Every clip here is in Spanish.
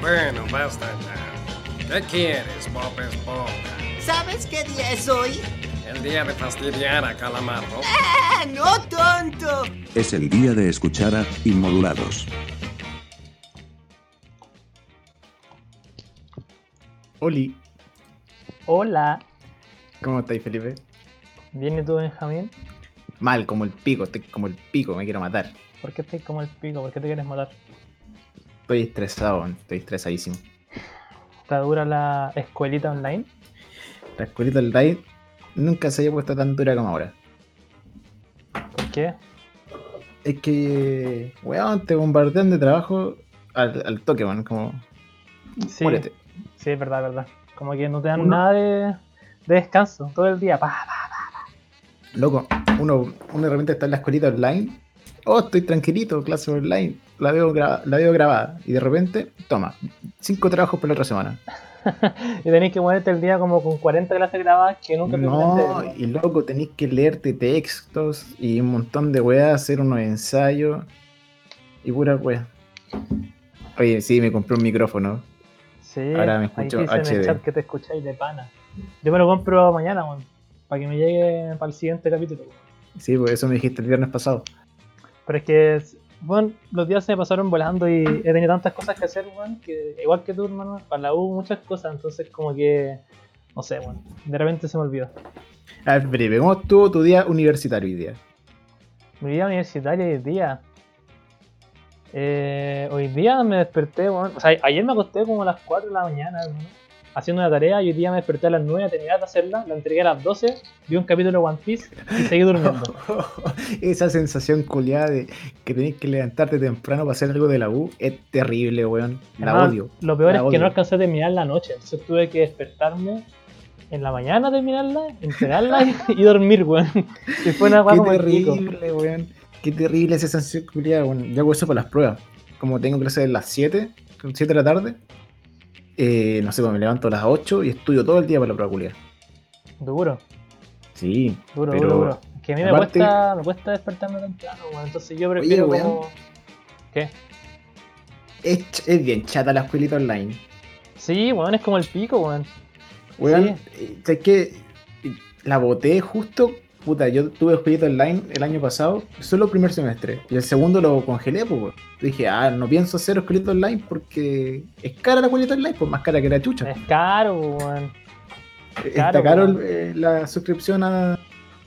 Bueno, basta ya. ¿Qué quieres, Bob Esponja? ¿Sabes qué día es hoy? El día de fastidiar a Calamardo. ¡Ah, no tonto! Es el día de escuchar a Inmodulados. Oli, Hola, ¿cómo estáis, Felipe? ¿viene tú, Benjamín? Mal, como el pico, estoy como el pico, me quiero matar. ¿Por qué estás como el pico? ¿Por qué te quieres matar? Estoy estresado, estoy estresadísimo. ¿Está dura la escuelita online? La escuelita Raid nunca se había puesto tan dura como ahora. ¿Por qué? Es que, weón, te bombardean de trabajo al, al toque, weón, como... Sí, muérete. sí, es verdad, verdad. Como que no te dan Uno- nada de, de descanso todo el día. Pa, pa. Loco, uno, uno de repente está en la escuelita online. Oh, estoy tranquilito, clase online. La veo, la veo grabada. Y de repente, toma, cinco trabajos por la otra semana. Y tenéis que ponerte el día como con 40 clases grabadas que nunca No, y loco, tenéis que leerte textos y un montón de weas, hacer unos ensayos y pura wea. Oye, sí, me compré un micrófono. Sí, Ahora me ahí escucho dice en el HD. chat que te escucháis de pana. Yo me lo compro mañana, weón, para que me llegue para el siguiente capítulo. Sí, pues eso me dijiste el viernes pasado. Pero es que, bueno, los días se me pasaron volando y he tenido tantas cosas que hacer, que igual que tú, hermano, para la U muchas cosas, entonces como que, no sé, weón, de repente se me olvidó. A ver, Felipe, ¿cómo estuvo tu día universitario hoy día? Mi vida universitaria hoy día. Eh, hoy día me desperté, weón, o sea, ayer me acosté como a las 4 de la mañana, hermano, haciendo una tarea y hoy día me desperté a las 9 a terminar de hacerla, la entregué a las 12, vi un capítulo de One Piece y seguí durmiendo. Esa sensación culiada de que tenés que levantarte temprano para hacer algo de la U es terrible, weón. La Además, odio. Lo peor La es que no alcancé a terminar la noche, entonces tuve que despertarme en la mañana terminarla, entregarla y, y dormir, weón. Y fue una Qué terrible, weón. Qué terrible esa sensación culiada, weón. Yo hago eso para las pruebas. Como tengo clases a las 7, 7 de la tarde, eh, no sé, pues me levanto a las 8 y estudio todo el día para la prueba culiada. Duro, Sí, duro, pero... duro, duro. Es que a mí me aparte- cuesta, me cuesta despertarme temprano, weón. Entonces yo Oye, prefiero weón. como. ¿Qué? Es, es bien chata la escuelita online. Sí, weón, es como el pico, weón. Weón, eh, ¿sabes qué? La boté justo. Puta, yo tuve escuelita online el año pasado, solo el primer semestre. Y el segundo lo congelé, pues. Dije, ah, no pienso hacer escuelita online porque es cara la escuelita online, pues más cara que la chucha. Es caro, weón. Está caro, weón. eh, la suscripción a,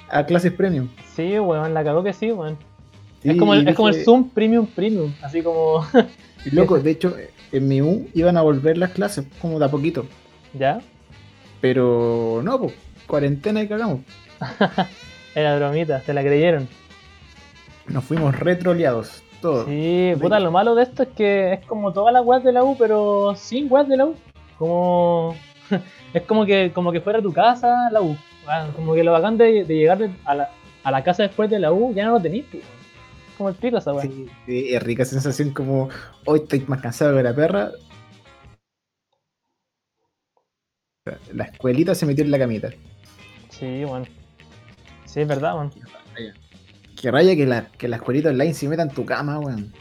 a clases premium. Sí, weón, la cagó que sí, weón. Sí, es como el, es como el Zoom Premium Premium, así como. loco, de hecho, en mi U iban a volver las clases, como de a poquito. ¿Ya? Pero no, pues, cuarentena y cagamos. Era bromita, se la creyeron. Nos fuimos retroleados, todos. Sí, puta, lo malo de esto es que es como todas las weas de la U, pero sin weas de la U. Como. es como que, como que fuera tu casa la U. Ah, Como que lo bacán de, de llegar de- a, la, a la casa después de la U ya no lo tenís, pues. Como el pico esa wea. Sí, sí, es rica sensación como hoy estoy más cansado que la perra. La escuelita se metió en la camita. Sí, bueno. Sí, es verdad, weón. Que raya que la, que la escuelita online se meta en tu cama, weón.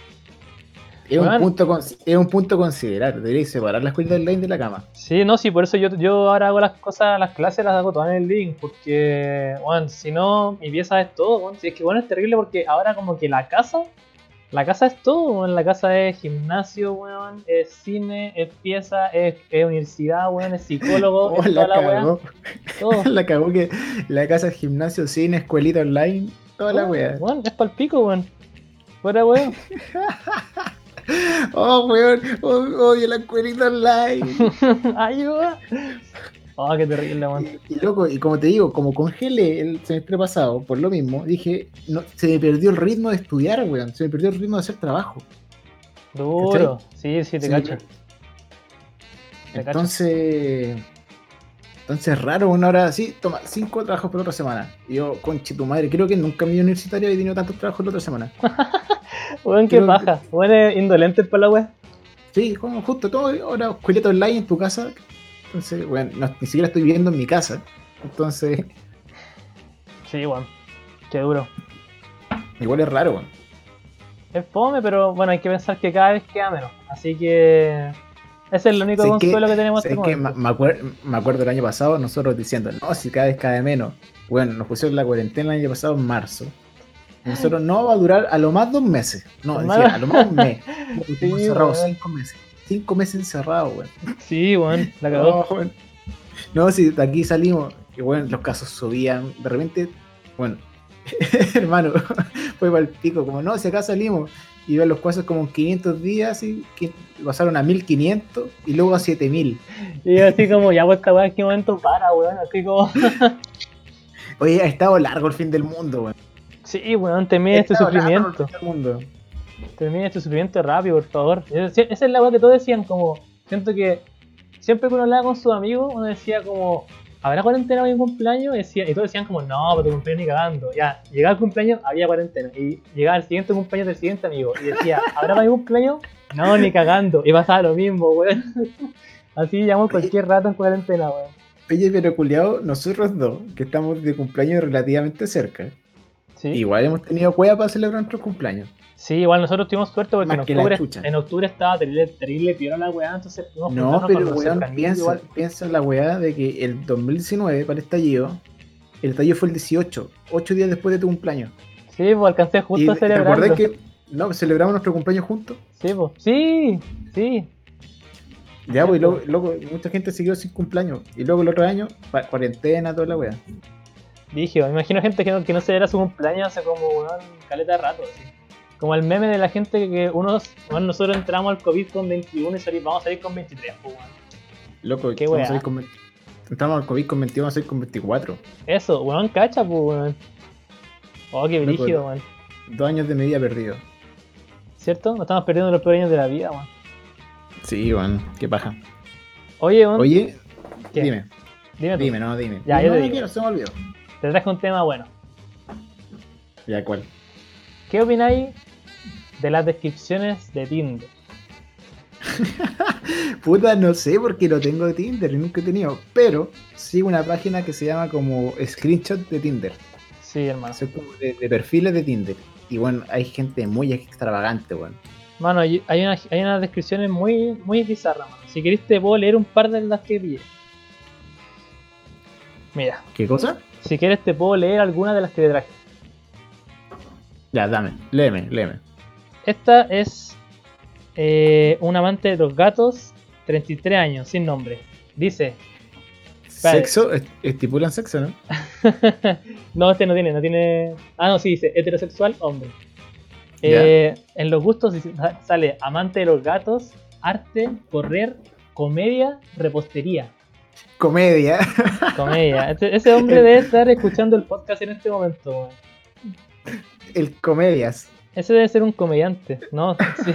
Es, un punto, con- es un punto a considerar. Deberíais separar la escuelita online de la cama. Sí, no, sí, por eso yo, yo ahora hago las cosas, las clases las hago todas en el link, porque, bueno, si no, mi pieza es todo, bueno, si es que, bueno, es terrible porque ahora como que la casa, la casa es todo, weón, la casa es gimnasio, weón, es cine, es pieza, es, es universidad, weón, es psicólogo, Oh, es la toda la weá, cagó. todo. La cagó que la casa es gimnasio, cine, escuelita online, toda la Todo, wea. weón, es pa'l pico, weón. Fuera, weón. Oh, weón, oh, odio la escuelita online. Ayuda. Oh, qué terrible, weón. Y, y loco, y como te digo, como congelé el semestre pasado, por lo mismo, dije, no, se me perdió el ritmo de estudiar, weón. Se me perdió el ritmo de hacer trabajo. Duro. Sí, sí, te Sí, cacho. Te cacho. Entonces. Entonces es raro una hora así, toma, cinco trabajos por otra semana. Y yo, conche tu madre, creo que nunca en mi universitario he tenido tantos trabajos la otra semana. Weón, qué creo que- paja. Weón, indolente para la weá. Sí, como justo todo, ahora escuelita online en tu casa. Entonces, bueno, no- ni siquiera estoy viviendo en mi casa. Entonces, Sí, weón. Qué duro. igual es raro, weón. Es fome, pero bueno, hay que pensar que cada vez queda menos. Así que Ese es el único consuelo que, tenemos sé hasta el que me, acuer- me acuerdo el año pasado nosotros diciendo, no, si cada vez cae menos. Bueno, nos pusieron la cuarentena el año pasado en marzo. Nosotros no va a durar a lo más dos meses. No, decía, a lo más un mes. Sí, weón. cinco meses. Cinco meses encerrados, weón. Sí, weón, la cagó. No, weón. No, si de aquí salimos, y bueno, los casos subían. De repente, bueno, hermano, fue para el pico. Como no, si acá salimos y ven los casos como en 500 días, y que pasaron a 1500 y luego a 7000. Y así como, ya pues esta en qué momento para, weón. Así como, Oye, ha estado largo el fin del mundo, weón. sí, weón, Ha este estado largo el sufrimiento. fin del mundo. Termina este sufrimiento rápido, por favor. Esa es la weá que todos decían, como, siento que siempre que uno hablaba con sus amigos, uno decía como, ¿habrá cuarentena hoy en cumpleaños? Y, decía- y todos decían como, no, pero tu cumpleaños ni cagando. Ya, llegaba el cumpleaños, había cuarentena. Y llegaba el siguiente cumpleaños del siguiente amigo. Y decía, ¿habrá para mi cumpleaños? No, ni cagando. Y pasaba lo mismo, weón. Así llevamos cualquier rato en cuarentena, weón. Oye, pero culiao, nosotros dos, que estamos de cumpleaños relativamente cerca, Sí. igual hemos tenido cueva para celebrar nuestros cumpleaños. Sí, igual nosotros tuvimos suerte porque en octubre, en octubre estaba terrible, terrible piola la weá, entonces pudimos No, pero weón, piensa, igual. piensa en la weá de que el 2019, para el estallido, el estallido fue el 18, 8 días después de tu cumpleaños. Sí, pues alcancé justo y a ¿te celebrarlo. acordás que no, celebramos nuestro cumpleaños juntos? Sí, pues. Sí, sí. Ya, pues, y luego, luego mucha gente siguió sin cumpleaños. Y luego el otro año, cuarentena, toda la weá. Dije, me imagino gente que no, que no celebra su cumpleaños hace como weón, caleta de rato. Así. Como el meme de la gente que unos, bueno, nosotros entramos al COVID con 21 y salimos, vamos a salir con 23, pues, weón. Loco, Qué vamos a salir con entramos al COVID con 21, vamos a salir con 24. Eso, weón, cacha, pues, weón. Oh, qué brígido, weón. Dos años de mi vida perdido. ¿Cierto? Nos estamos perdiendo los peores años de la vida, weón. Sí, weón, qué paja. Oye, weón. Oye, ¿qué? dime, Dime tú. dime, no, dime. Ya, no, yo te no digo. quiero, se me olvidó. Te traje un tema bueno. Ya, ¿cuál? ¿Qué opináis de las descripciones de Tinder? Puta, no sé porque no tengo de Tinder y nunca he tenido. Pero sigo una página que se llama como Screenshot de Tinder. Sí, hermano. Son como de, de perfiles de Tinder. Y bueno, hay gente muy extravagante, weón. Mano, hay, una- hay unas descripciones muy, muy bizarras, mano. Si querés te puedo leer un par de las que pillé. Mira, ¿Qué cosa? si quieres te puedo leer algunas de las que te traje. Ya, dame, léeme, léeme. Esta es eh, un amante de los gatos, 33 años, sin nombre. Dice. Sexo, est- estipulan sexo, ¿no? no, este no tiene, no tiene. Ah, no, sí, dice heterosexual, hombre. Eh, en los gustos sale amante de los gatos, arte, correr, comedia, repostería. Comedia. Comedia. Este- ese hombre debe estar escuchando el podcast en este momento. El comedias. Ese debe ser un comediante, ¿no? Sí.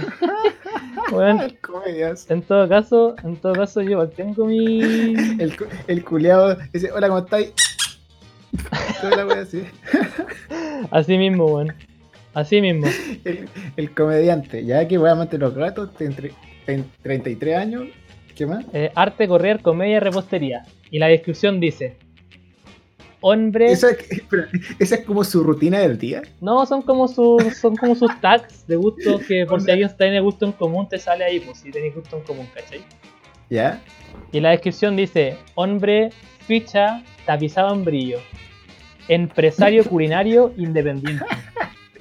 Comedias. en todo caso, en todo caso yo tengo mi. El, el culeado dice, hola, ¿cómo estáis? La wea así. Así mismo, weón. Así mismo. El, el comediante. Ya que voy a de los gatos, en 33 años. ¿Qué más? Eh, arte, correr, comedia, repostería. Y la descripción dice: Hombre. Esa, es- espera, esa es como su rutina del día. No, son como sus son como sus tags de gustos que por si alguien tiene gusto en común te sale ahí, pues si tenéis gusto en común, ¿cachai? ¿Ya? Y la descripción dice, hombre, ficha, tapizado en brillo, empresario culinario independiente,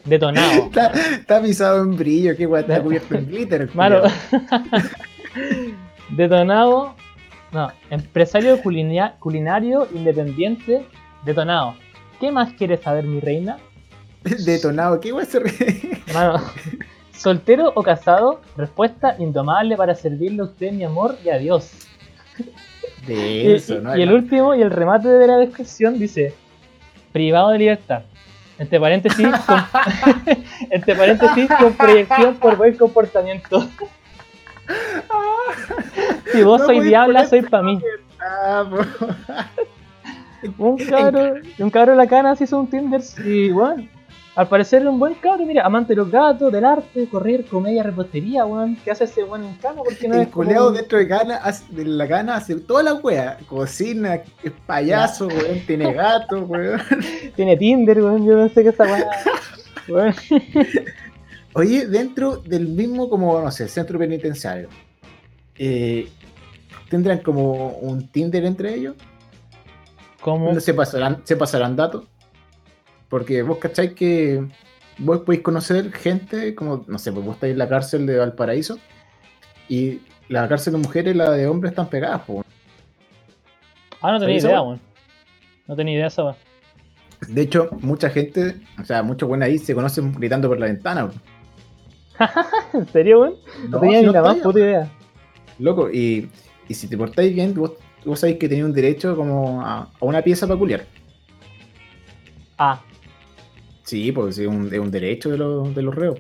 detonado. Está, pisado en brillo, qué weá, está cubierto en glitter. culiao. detonado, no, empresario culinario independiente, detonado. ¿Qué más quieres saber, mi reina? Detonado, qué weá se ríe? Mano, ¿soltero o casado? Respuesta indomable para servirle a usted, mi amor, y adiós. De eso, y- ¿no? y el último y el remate de la descripción dice: privado de libertad. Entre paréntesis, con, entre paréntesis, con proyección por buen comportamiento. si vos No sois diabla, soy para mí. Un cabro, un cabro de la cana se hizo un Tinder y bueno, al parecer un buen cabro, mira, amante de los gatos, del arte, correr, comedia, repostería, weón. ¿Qué hace ese weón en cama? Porque no el como- culeado dentro de, hace- de la gana hace toda la wea. Cocina, es payaso, weón, tiene gato, weón. Tiene Tinder, weón. Yo no sé qué esta weá. Weón. Oye, dentro del mismo, como, no sé, centro penitenciario. eh, ¿tendrán como un Tinder entre ellos? ¿Cómo? ¿Dónde se pasarán, se pasarán datos? Porque vos cacháis que vos podéis conocer gente, como, no sé, pues vos estáis en la cárcel de Valparaíso y la cárcel de mujeres y la de hombres están pegadas. Ah, no tenía ¿Sabes esa idea, weón. No tenía idea esa. De hecho, mucha gente, o sea, muchos buenos ahí se conocen gritando por la ventana. weón. ¿En serio, weón? No, tenía si ni la más puta idea. Loco, y, y si te portáis bien, vos, vos sabéis que tenéis un derecho como a, a una pieza peculiar. Ah, Sí, pues es un, es un derecho de los, de los reos.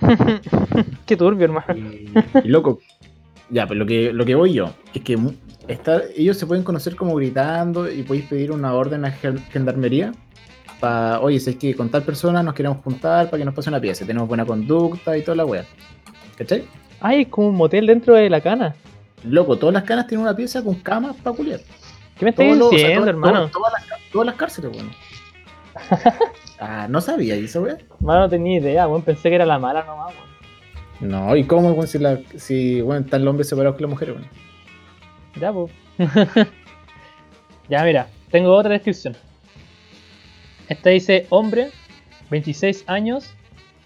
qué turbio, hermano. Y, y loco, ya, pero lo que, lo que voy yo es que está, ellos se pueden conocer como gritando y podéis pedir una orden a gen- gendarmería para, oye, si es que con tal persona nos queremos juntar para que nos pase una pieza, tenemos buena conducta y toda la wea. ¿Cachai? Ay, es como un motel dentro de la cana. Loco, todas las canas tienen una pieza con camas para culiar. ¿Qué me estás o sea, diciendo, todas- hermano? todas- todas, las, ca- todas las cárceles, weón. ah, no sabía eso, weón. No tenía idea, weón. Pensé que era la mala nomás, weón. No, ¿y cómo, weón, si, la, si bueno, están los hombres separados que las mujeres, weón? Ya, pues. ya, mira, tengo otra descripción. Esta dice: hombre, 26 años,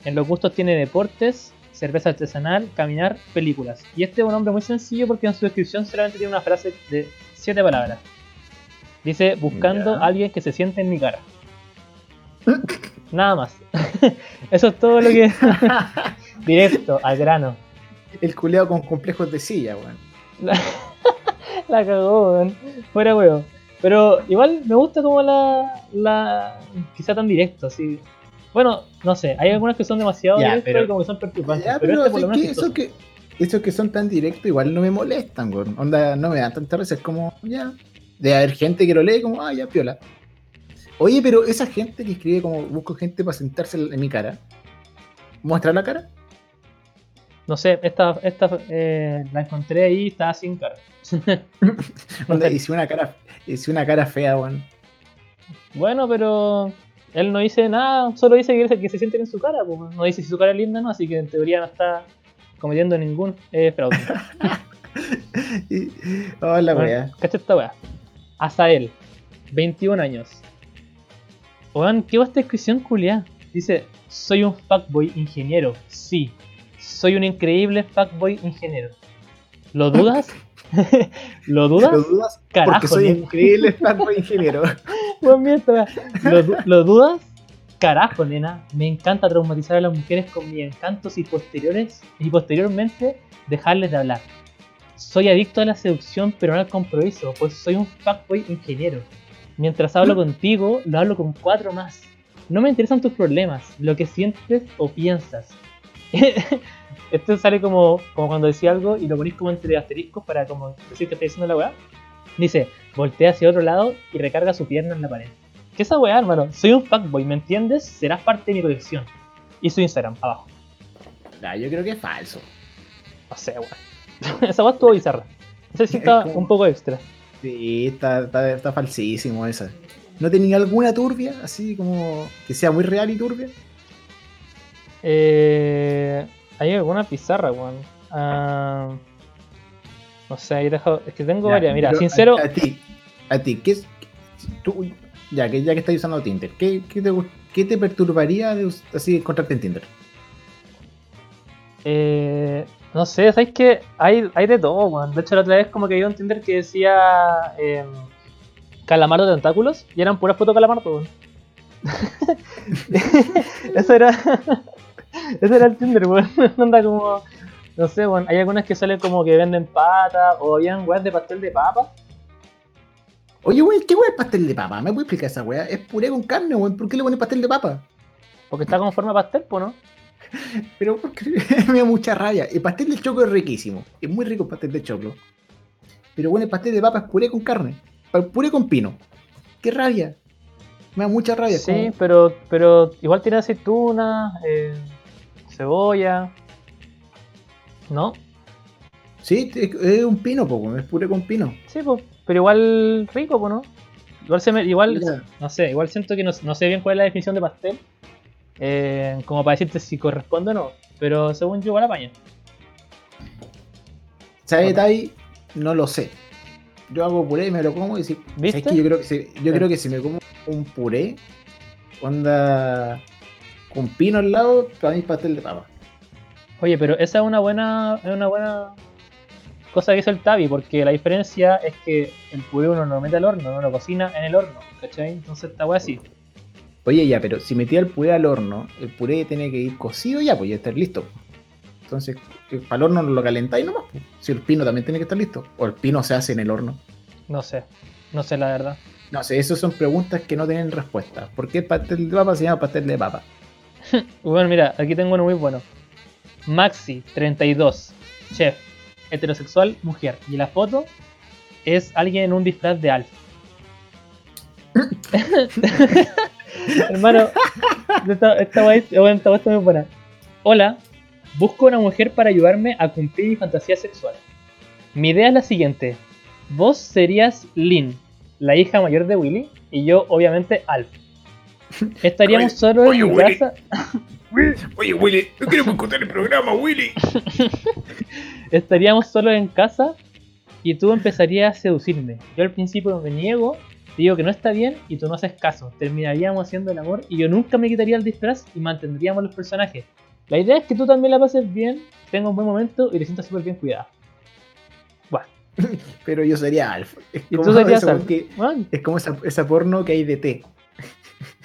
en los gustos tiene deportes, cerveza artesanal, caminar, películas. Y este es un hombre muy sencillo porque en su descripción solamente tiene una frase de 7 palabras. Dice: buscando a alguien que se siente en mi cara. Nada más. Eso es todo lo que. Directo, al grano. El culeado con complejos de silla, weón. La, la cagó, weón. Fuera huevo. Pero igual me gusta como la. la sea tan directo, así. Bueno, no sé, hay algunas que son demasiado Ya, directas pero- y como que son perturbantes. Ya, pero, pero, este por lo es menos que es eso que, esos que son tan directos igual no me molestan, weón. Onda, no me dan tanta risa, es como, ya. De haber gente que lo lee como, ah, ya, piola. Oye, pero esa gente que escribe como, busco gente para sentarse en mi cara. ¿Muestra la cara? No sé, esta, esta eh, la encontré ahí y estaba sin cara. Onda, hice una cara, hice una cara fea, weón. Bueno, pero él no dice nada, solo dice que, que se sienten en su cara, pues. no dice si su cara es linda o no, así que en teoría no está cometiendo ningún eh, fraude. Y- Oh, weá. Cacha esta weá. Azael, 21 años. Weón, ¿qué va esta descripción culiá? Dice, soy un fuckboy ingeniero. Sí, soy un increíble fuckboy ingeniero. ¿Lo dudas? ¿Lo dudas? ¿Lo dudas? Carajo, Porque soy nene. increíble fanboy ingeniero. Weá. ¿Lo, lo dudas? Carajo, nena. Me encanta traumatizar a las mujeres con mis encantos y posteriores y posteriormente dejarles de hablar. Soy adicto a la seducción, pero no al compromiso, pues soy un fuckboy ingeniero. Mientras hablo contigo, lo hablo con cuatro más. No me interesan tus problemas, lo que sientes o piensas. Esto sale como, como cuando decía algo y lo ponís como entre asteriscos para como decir que está diciendo la weá. Dice, voltea hacia otro lado y recarga su pierna en la pared. ¿Qué esa weá, hermano? Soy un fuckboy, ¿me entiendes? Serás parte de mi colección. Y su Instagram, abajo. Nah, yo creo que es falso. No sé, weón. esa weá estuvo bizarra. Esa sí está un poco extra. Sí, está, está, está falsísimo esa. ¿No tenía alguna turbia? Así como que sea muy real y turbia. Eh, hay alguna pizarra, weón. Ah, sé, ahí he dejado. Es que tengo Ya, varias. Mira, sincero. A, a ti, a ti, ¿qué es? Tú, ya que ya que estás usando Tinder, ¿qué, qué te, qué te perturbaría de así encontrarte en Tinder? Eh, no sé, ¿sabes qué? Hay, hay de todo, weón. De hecho, la otra vez como que vi un Tinder que decía eh, Calamardo de tentáculos y eran puras fotos Calamardo, weón. Eso era. Eso era el Tinder, weón. Onda como. No sé, weón. Hay algunas que salen como que venden patas o habían weas de pastel de papa. Oye, güey, ¿qué güey es pastel de papa? ¿Me puedes explicar esa weá? Es puré con carne, güey. ¿Por qué le pones pastel de papa? Porque está con forma de pastel, ¿no? Pero porque me da mucha raya. El pastel de choclo es riquísimo. Es muy rico el pastel de choclo. Pero bueno, el pastel de papa es puré con carne. Puré con pino. ¡Qué rabia! Me da mucha rabia. Sí, como- pero, pero igual tiene aceitunas, eh, cebolla. ¿No? Sí, es, es un pino, poco. Es puré con pino. Sí, pues, pero igual rico, pues, ¿no? Igual, se me, igual Mira. no sé, igual siento que no, no sé bien cuál es la definición de pastel. eh, como para decirte si corresponde o no. Pero según yo, igual apaña. ¿Sabe Tavi? No lo sé. Yo hago puré y me lo como y si, ¿Viste? ¿sabes qué? yo creo que si, yo creo que si me como un puré, onda con pino al lado, para mí es pastel de papa. Oye, pero esa es una buena, es una buena cosa que hizo el Tabi, porque la diferencia es que el puré uno no lo mete al horno, uno lo cocina en el horno, ¿cachai? Entonces esta weá así. Oye, ya, pero si metía el puré al horno, el puré tiene que ir cocido ya, pues ya estar listo. Entonces, eh, para el horno lo calentáis nomás. pues. Si el pino también tiene que estar listo. O el pino se hace en el horno. No sé, no sé la verdad. No sé, esas son preguntas que no tienen respuesta. ¿Por qué el pastel de papa se llama pastel de papa? Bueno, mira, aquí tengo uno muy bueno. Maxi, 32, chef, heterosexual, mujer. Y la foto es alguien en un disfraz de Alf. Hermano, esta, esta esta muy buena. Hola, busco una mujer para ayudarme a cumplir mi fantasía sexual. Mi idea es la siguiente. Vos serías Lynn, la hija mayor de Willy, y yo, obviamente, Alf. Estaríamos Oye, oye, en mi Willy. casa. Oye, Willy, no queremos contar el programa, Willy. estaríamos solos en casa y tú empezarías a seducirme. Yo al principio me niego, te digo que no está bien y tú no haces caso. Terminaríamos haciendo el amor y yo nunca me quitaría el disfraz y mantendríamos los personajes. La idea es que tú también la pases bien, tengas un buen momento y te sientas súper bien cuidada. Bueno, Pero yo sería Alf. Es y como tú serías Es como esa, esa porno que hay de té.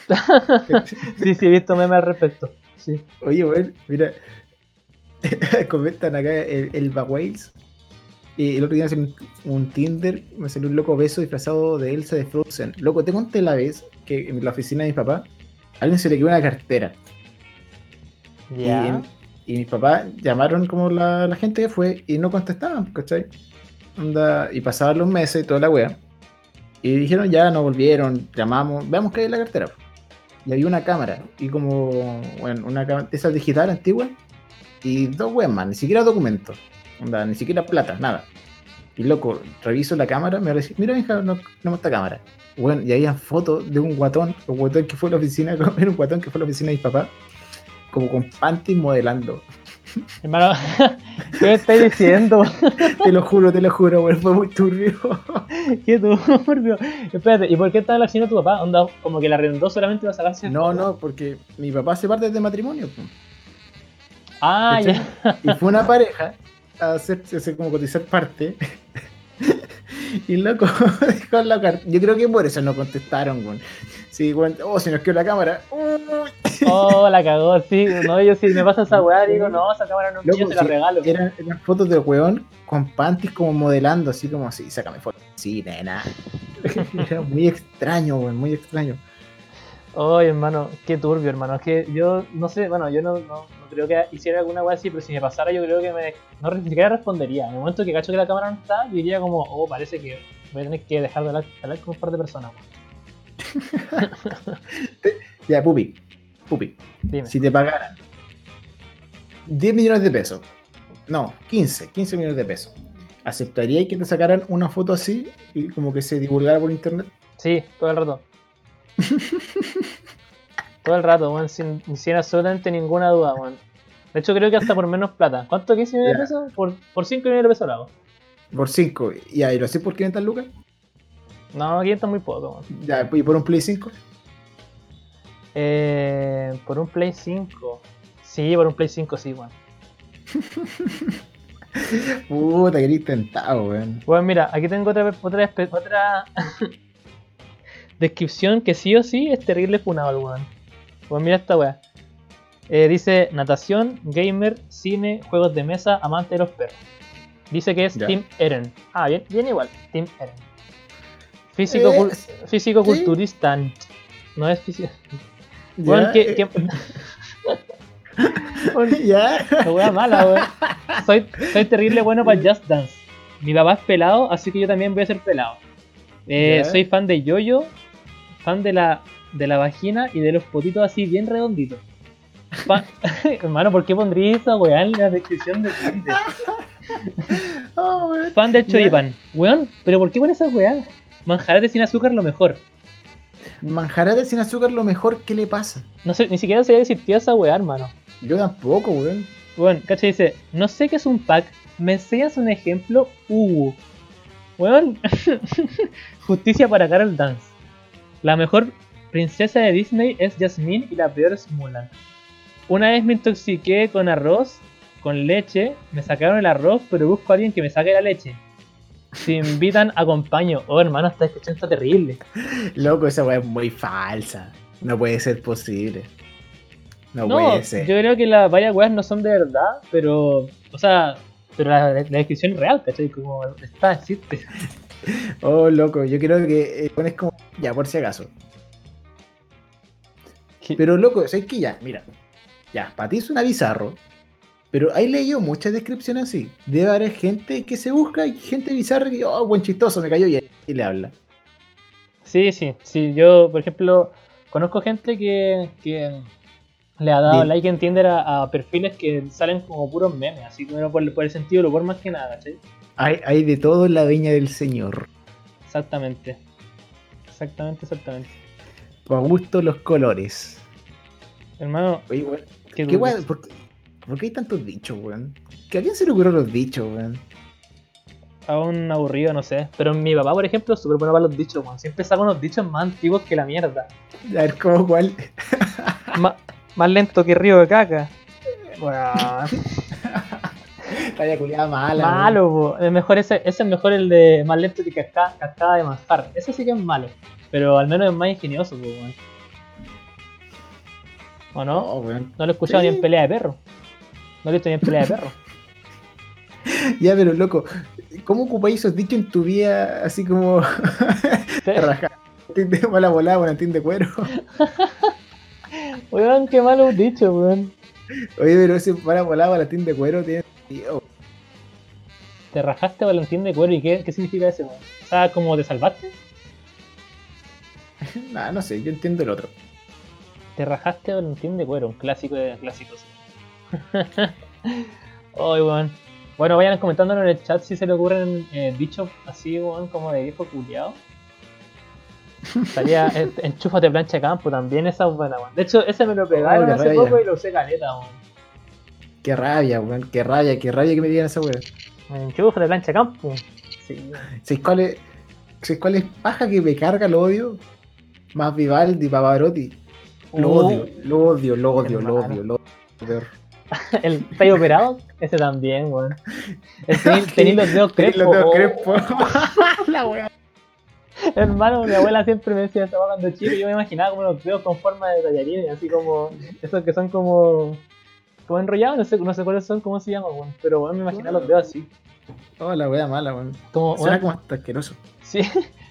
sí, sí, he visto memes al respecto. Sí. Oye, weón, mira. Comentan acá el, el Bagwales. Y el otro día en un Tinder me salió un loco beso disfrazado de Elsa de Frozen. Loco, te conté la vez que en la oficina de mi papá a alguien se le quedó una cartera. Y, y mis papás llamaron como la, la gente que fue y no contestaban, ¿cachai? Onda, y pasaban los meses y toda la wea. Y dijeron ya, no volvieron, llamamos, veamos qué hay en la cartera. Y había una cámara, y como, bueno, una cámara de esas digital antigua, y dos weas más, ni siquiera documentos, onda, ni siquiera plata, nada. Y loco, reviso la cámara, me dice, mira, hija, no, no está cámara. Bueno, y había fotos de un guatón, un guatón que fue a la oficina, era un guatón que fue a la oficina de mis papás, como con panties modelando. Hermano, ¿qué me estás diciendo? Te lo juro, te lo juro, weón, fue muy turbio. Qué turbio. Espérate, ¿y por qué estaba en la oficina tu papá? Onda, como que la arrendó solamente para sacarse. No, no, porque mi papá se parte de matrimonio. po. Ah, ya. Y fue una pareja a hacer, a hacer como cotizar parte. y loco, dejó la carta. Yo creo que por eso no contestaron, weón. Sí, weón, oh, se nos quedó la cámara. Uy. Oh, la cagó, sí. No, yo si me pasa esa weá, digo, no, esa cámara no es mía, te la regalo. Eran, eran fotos de weón con panties como modelando, así como así, sácame fotos. Sí, nena. Era muy extraño, weón, muy extraño. Ay, hermano, qué turbio, hermano. Es que yo no sé, bueno, yo no, no, no creo que hiciera alguna weá así, pero si me pasara, yo creo que me. No ni siquiera respondería. En el momento que cacho que la cámara no está, yo diría como, oh, parece que voy a tener que dejar de hablar, de hablar con un par de personas. Ya, Pupi. Pupi. Dime. Si te pagaran 10 millones de pesos, no, 15, 15 millones de pesos, ¿aceptaríais que te sacaran una foto así y como que se divulgara por internet? Sí, todo el rato. todo el rato, weón, sin, sin absolutamente ninguna duda, weón. De hecho, creo que hasta por menos plata. ¿Cuánto? ¿15 millones de Ya. pesos? Por, por 5 millones de pesos lo hago. Por 5, ya, ¿y lo hacéis por 500 lucas? No, 500 muy poco, weón. Ya, ¿y por un Play 5? Eh, por un Play 5. Sí, por un Play 5, sí, weón. Puta, que tentado, weón. Bueno, mira, aquí tengo otra, otra, otra descripción que sí o sí es terrible funado, weón. Bueno, mira esta weá. Eh, dice natación, gamer, cine, juegos de mesa, amante de los perros. Dice que es Ya. Team Eren. Ah, bien, bien igual, Team Eren. Físico, Eh, físico sí. culturista. No es físico. Weón, que, eh, Weón, ya. la wea mala, weón. Soy, soy terrible bueno para Just Dance. Mi papá es pelado, así que yo también voy a ser pelado. Eh, soy fan de Yoyo, fan de la, de la vagina y de los potitos así bien redonditos. Fan- Hermano, ¿por qué pondría esa weá en la descripción de Tinder? Oh. Fan del Ya. choripan. Weón, ¿pero por qué pones esa weá? Manjarate sin azúcar lo mejor. Manjarate sin azúcar, lo mejor que le pasa. No sé, ni siquiera sabía que existía esa weá, hermano. Yo tampoco, weón. Bueno, cacha dice, no sé qué es un pack, ¿me enseñas un ejemplo? Uh. Weón, justicia para Carol Dance. La mejor princesa de Disney es Jasmine y la peor es Mulan. Una vez me intoxiqué con arroz, con leche, me sacaron el arroz, pero busco a alguien que me saque la leche. Si invitan, acompaño. Oh, hermano, esta descripción está terrible. Loco, esa weá es muy falsa. No puede ser posible. No, No, puede yo ser. creo que las varias weas no son de verdad, pero. O sea, pero la, la descripción es real, ¿cachai? Como está, existe. Oh, loco, yo creo que eh, pones como. Ya, por si acaso. ¿Qué? Pero, loco, ¿sabes qué? Ya, mira. Ya, para ti es una bizarro. Pero hay leído muchas descripciones así. Debe haber gente que se busca y gente bizarra que, oh, buen chistoso, me cayó y, y le habla. Sí, sí, sí. Yo, por ejemplo, conozco gente que, que le ha dado Bien. like en Tinder a, a perfiles que salen como puros memes, así como por, por el sentido del humor más que nada, ¿cachai? Hay, hay de todo en la viña del señor. Exactamente. Exactamente, exactamente. Para gusto los colores. Hermano, Oye, weón, qué, ¿qué weón? ¿Por, qué- qué hay tantos dichos, weón? ¿Que a quién se le ocurrió los dichos, weón? Aún aburrido, no sé. Pero mi papá, por ejemplo, es súper bueno para los dichos, weón. Siempre saca unos dichos más antiguos que la mierda. A ver, ¿cómo cuál? Ma- más lento que río de caca. Weón. Talla culiada mala. Malo, po. Es mejor ese, ese es mejor el de más lento que cascada, cascada de manjar. Ese sí que es malo. Pero al menos es más ingenioso, po, weón. ¿O no? No, lo he escuchado Sí. ni en pelea de perro. No he visto ni en pelea de perro. Ya, pero loco, ¿cómo ocupáis esos dichos en tu vida así como de mala volada, volantín de cuero. weón, qué malo dicho, weón. Oye, pero ese mala volada, volantín de cuero tiene sentido. Te rajaste Valentín de cuero y qué, qué significa eso, weón. O sea, como te salvaste. Nah, no sé, yo entiendo el otro. Te rajaste Valentín de cuero, un clásico de clásicos. Ay, weón. Bueno, vayan comentándonos en el chat si se le ocurren eh, dichos así, weón, como de viejo culiado. Eh, enchúfate plancha de campo también, esa es buena, weón. De hecho, ese me lo pegaron Oh, hace rabia. poco y lo usé caleta, weón. Qué rabia, weón, qué rabia, qué rabia que me digan esa weón. Enchúfate plancha de campo. Sí. ¿Sabes cuál es? ¿Sabes cuál es paja que me carga, lo odio? Más Vivaldi, Pavarotti. Lo Uh, odio, lo odio, lo odio, lo odio, lo odio. El ¿Estáis operado? Ese también, weón. Tenil los dedos crespos. los dedos crespos. La weá. Hermano, mi abuela siempre me decía weá cuando chico y yo me imaginaba como los dedos con forma de tallarines, así como esos que son como como enrollados, no sé, no sé cuáles son, cómo se llaman, weón. Pero weón, me imaginaba los dedos así. Oh, la wea mala, weón. Como, Suena weón, como hasta asqueroso. sí,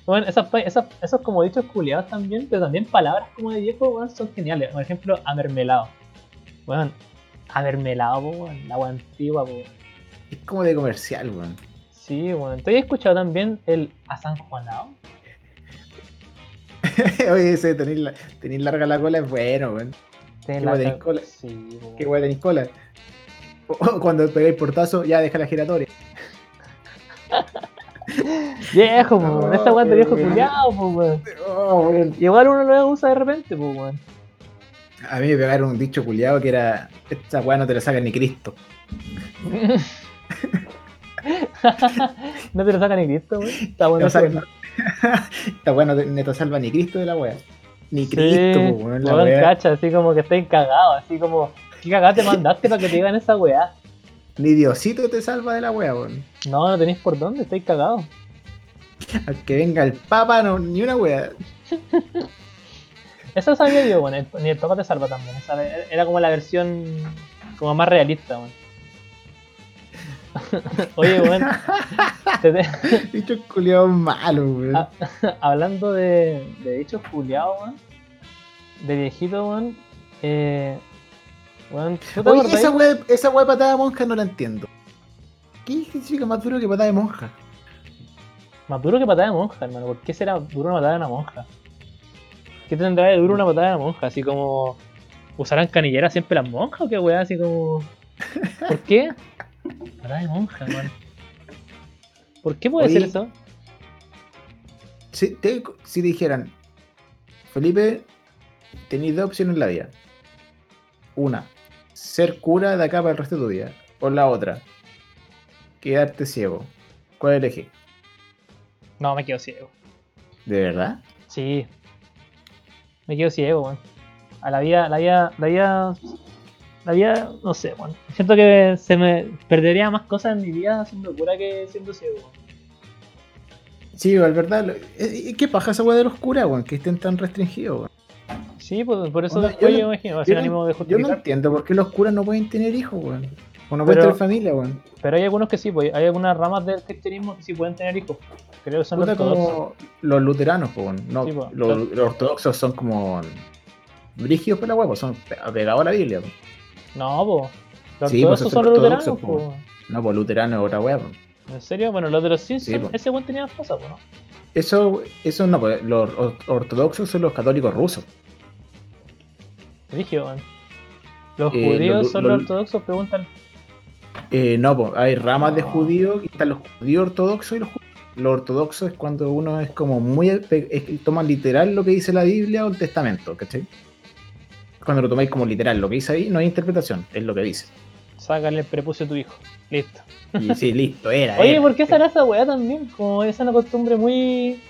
weón, esas, esas, esos como dichos culiados también, pero también palabras como de viejo, weón, son geniales. Por ejemplo, amermelado. Weón, amermelado, po, weón, la weá antigua, po. Es como de comercial, weón. Sí, weón. ¿Te has escuchado también el asanjuanado? Oye, ese tenéis la- tenéis larga la cola es bueno, weón. Qué weá tenés cola. Sí, weón. Qué tenéis cola. O- o Cuando pegáis portazo, ya deja la giratoria. Viejo, weón. Esa weá de viejo weón. culiado, weón. Weón. Igual uno lo usa de repente, weón. A mí me pegaron un dicho culiado que era: Esta weá no te la saca ni Cristo. no te lo saca ni Cristo, weón. Está bueno No saca- no te, no salva ni Cristo de la weá. Ni Sí, Cristo, weón, weá. cacha, así como que estáis cagados, así como, ¿qué cagada te mandaste para que te digan esa weá? Ni Diosito te salva de la weá, weón. No, no tenéis por dónde, estáis cagados. Al que venga el Papa, no, ni una weá. Eso sabía yo, el- Ni el papá te salva también. esa era como la versión como más realista, weón. Oye, weón. te- te- Dicho culiado malo, weón. Ah, hablando de, de dichos culiados, weón. De viejito, weón. Eh, weón, ¿tú te Oye, esa weá, esa weá patada de monja no la entiendo. ¿Qué significa más duro que patada de monja? Más duro que patada de monja, hermano. ¿Por qué será duro una patada de una monja? ¿Qué tendrá de duro una patada de monja? Así como. ¿Usarán canilleras siempre las monjas o qué weá? Así como. ¿Por qué? Patada de monja, weón. ¿Por qué puede Oye, ser eso? Si te, si dijeran, Felipe, tenéis dos opciones en la vida. Una, ser cura de acá para el resto de tu vida. O la otra, quedarte ciego. ¿Cuál elegís? No, me quedo ciego. ¿De verdad? Sí. Me quedo ciego, weón. A la vida, la vida, la vida. La vida, no sé, weón. Siento que se me perdería más cosas en mi vida siendo cura que siendo ciego, weón. Sí, igual, ¿verdad? Eh, ¿Qué paja esa weá de los curas, weón? Que estén tan restringidos, weón. Sí, pues por eso después yo yo, me imagino, Yo no, ánimo de yo no entiendo por qué los curas no pueden tener hijos, weón. O no pueden Pero- tener familia, weón. Pero hay algunos que sí, pues hay algunas ramas del cristianismo que sí pueden tener hijos. Creo que son ortodoxos. como los luteranos, weón. No, Sí, po. los, los ortodoxos son como brígidos por la weá, pues son pe- apegados a la Biblia, po. No, pues. Los Sí, pues, ortodoxos son los luteranos, po. No, pues luterano es otra po. ¿En serio? Bueno, los de los Simpsons, Sí, ese buen tenía esposa, pues, ¿no? Eso, eso no, pues los or- ortodoxos son los católicos rusos. Dije, weón. Los Eh, judíos los- son los- los ortodoxos, preguntan. Eh, no, pues hay ramas de No. judíos están los judíos ortodoxos y los judíos. Lo ortodoxo es cuando uno es como muy. es toma literal lo que dice la Biblia o el Testamento, ¿cachai? Cuando lo tomáis como literal, lo que dice ahí no hay interpretación, es lo que dice. Sácale el prepucio a tu hijo. Listo. Y sí, listo, era. Oye, era. ¿por qué será esa weá también? Como esa es una costumbre muy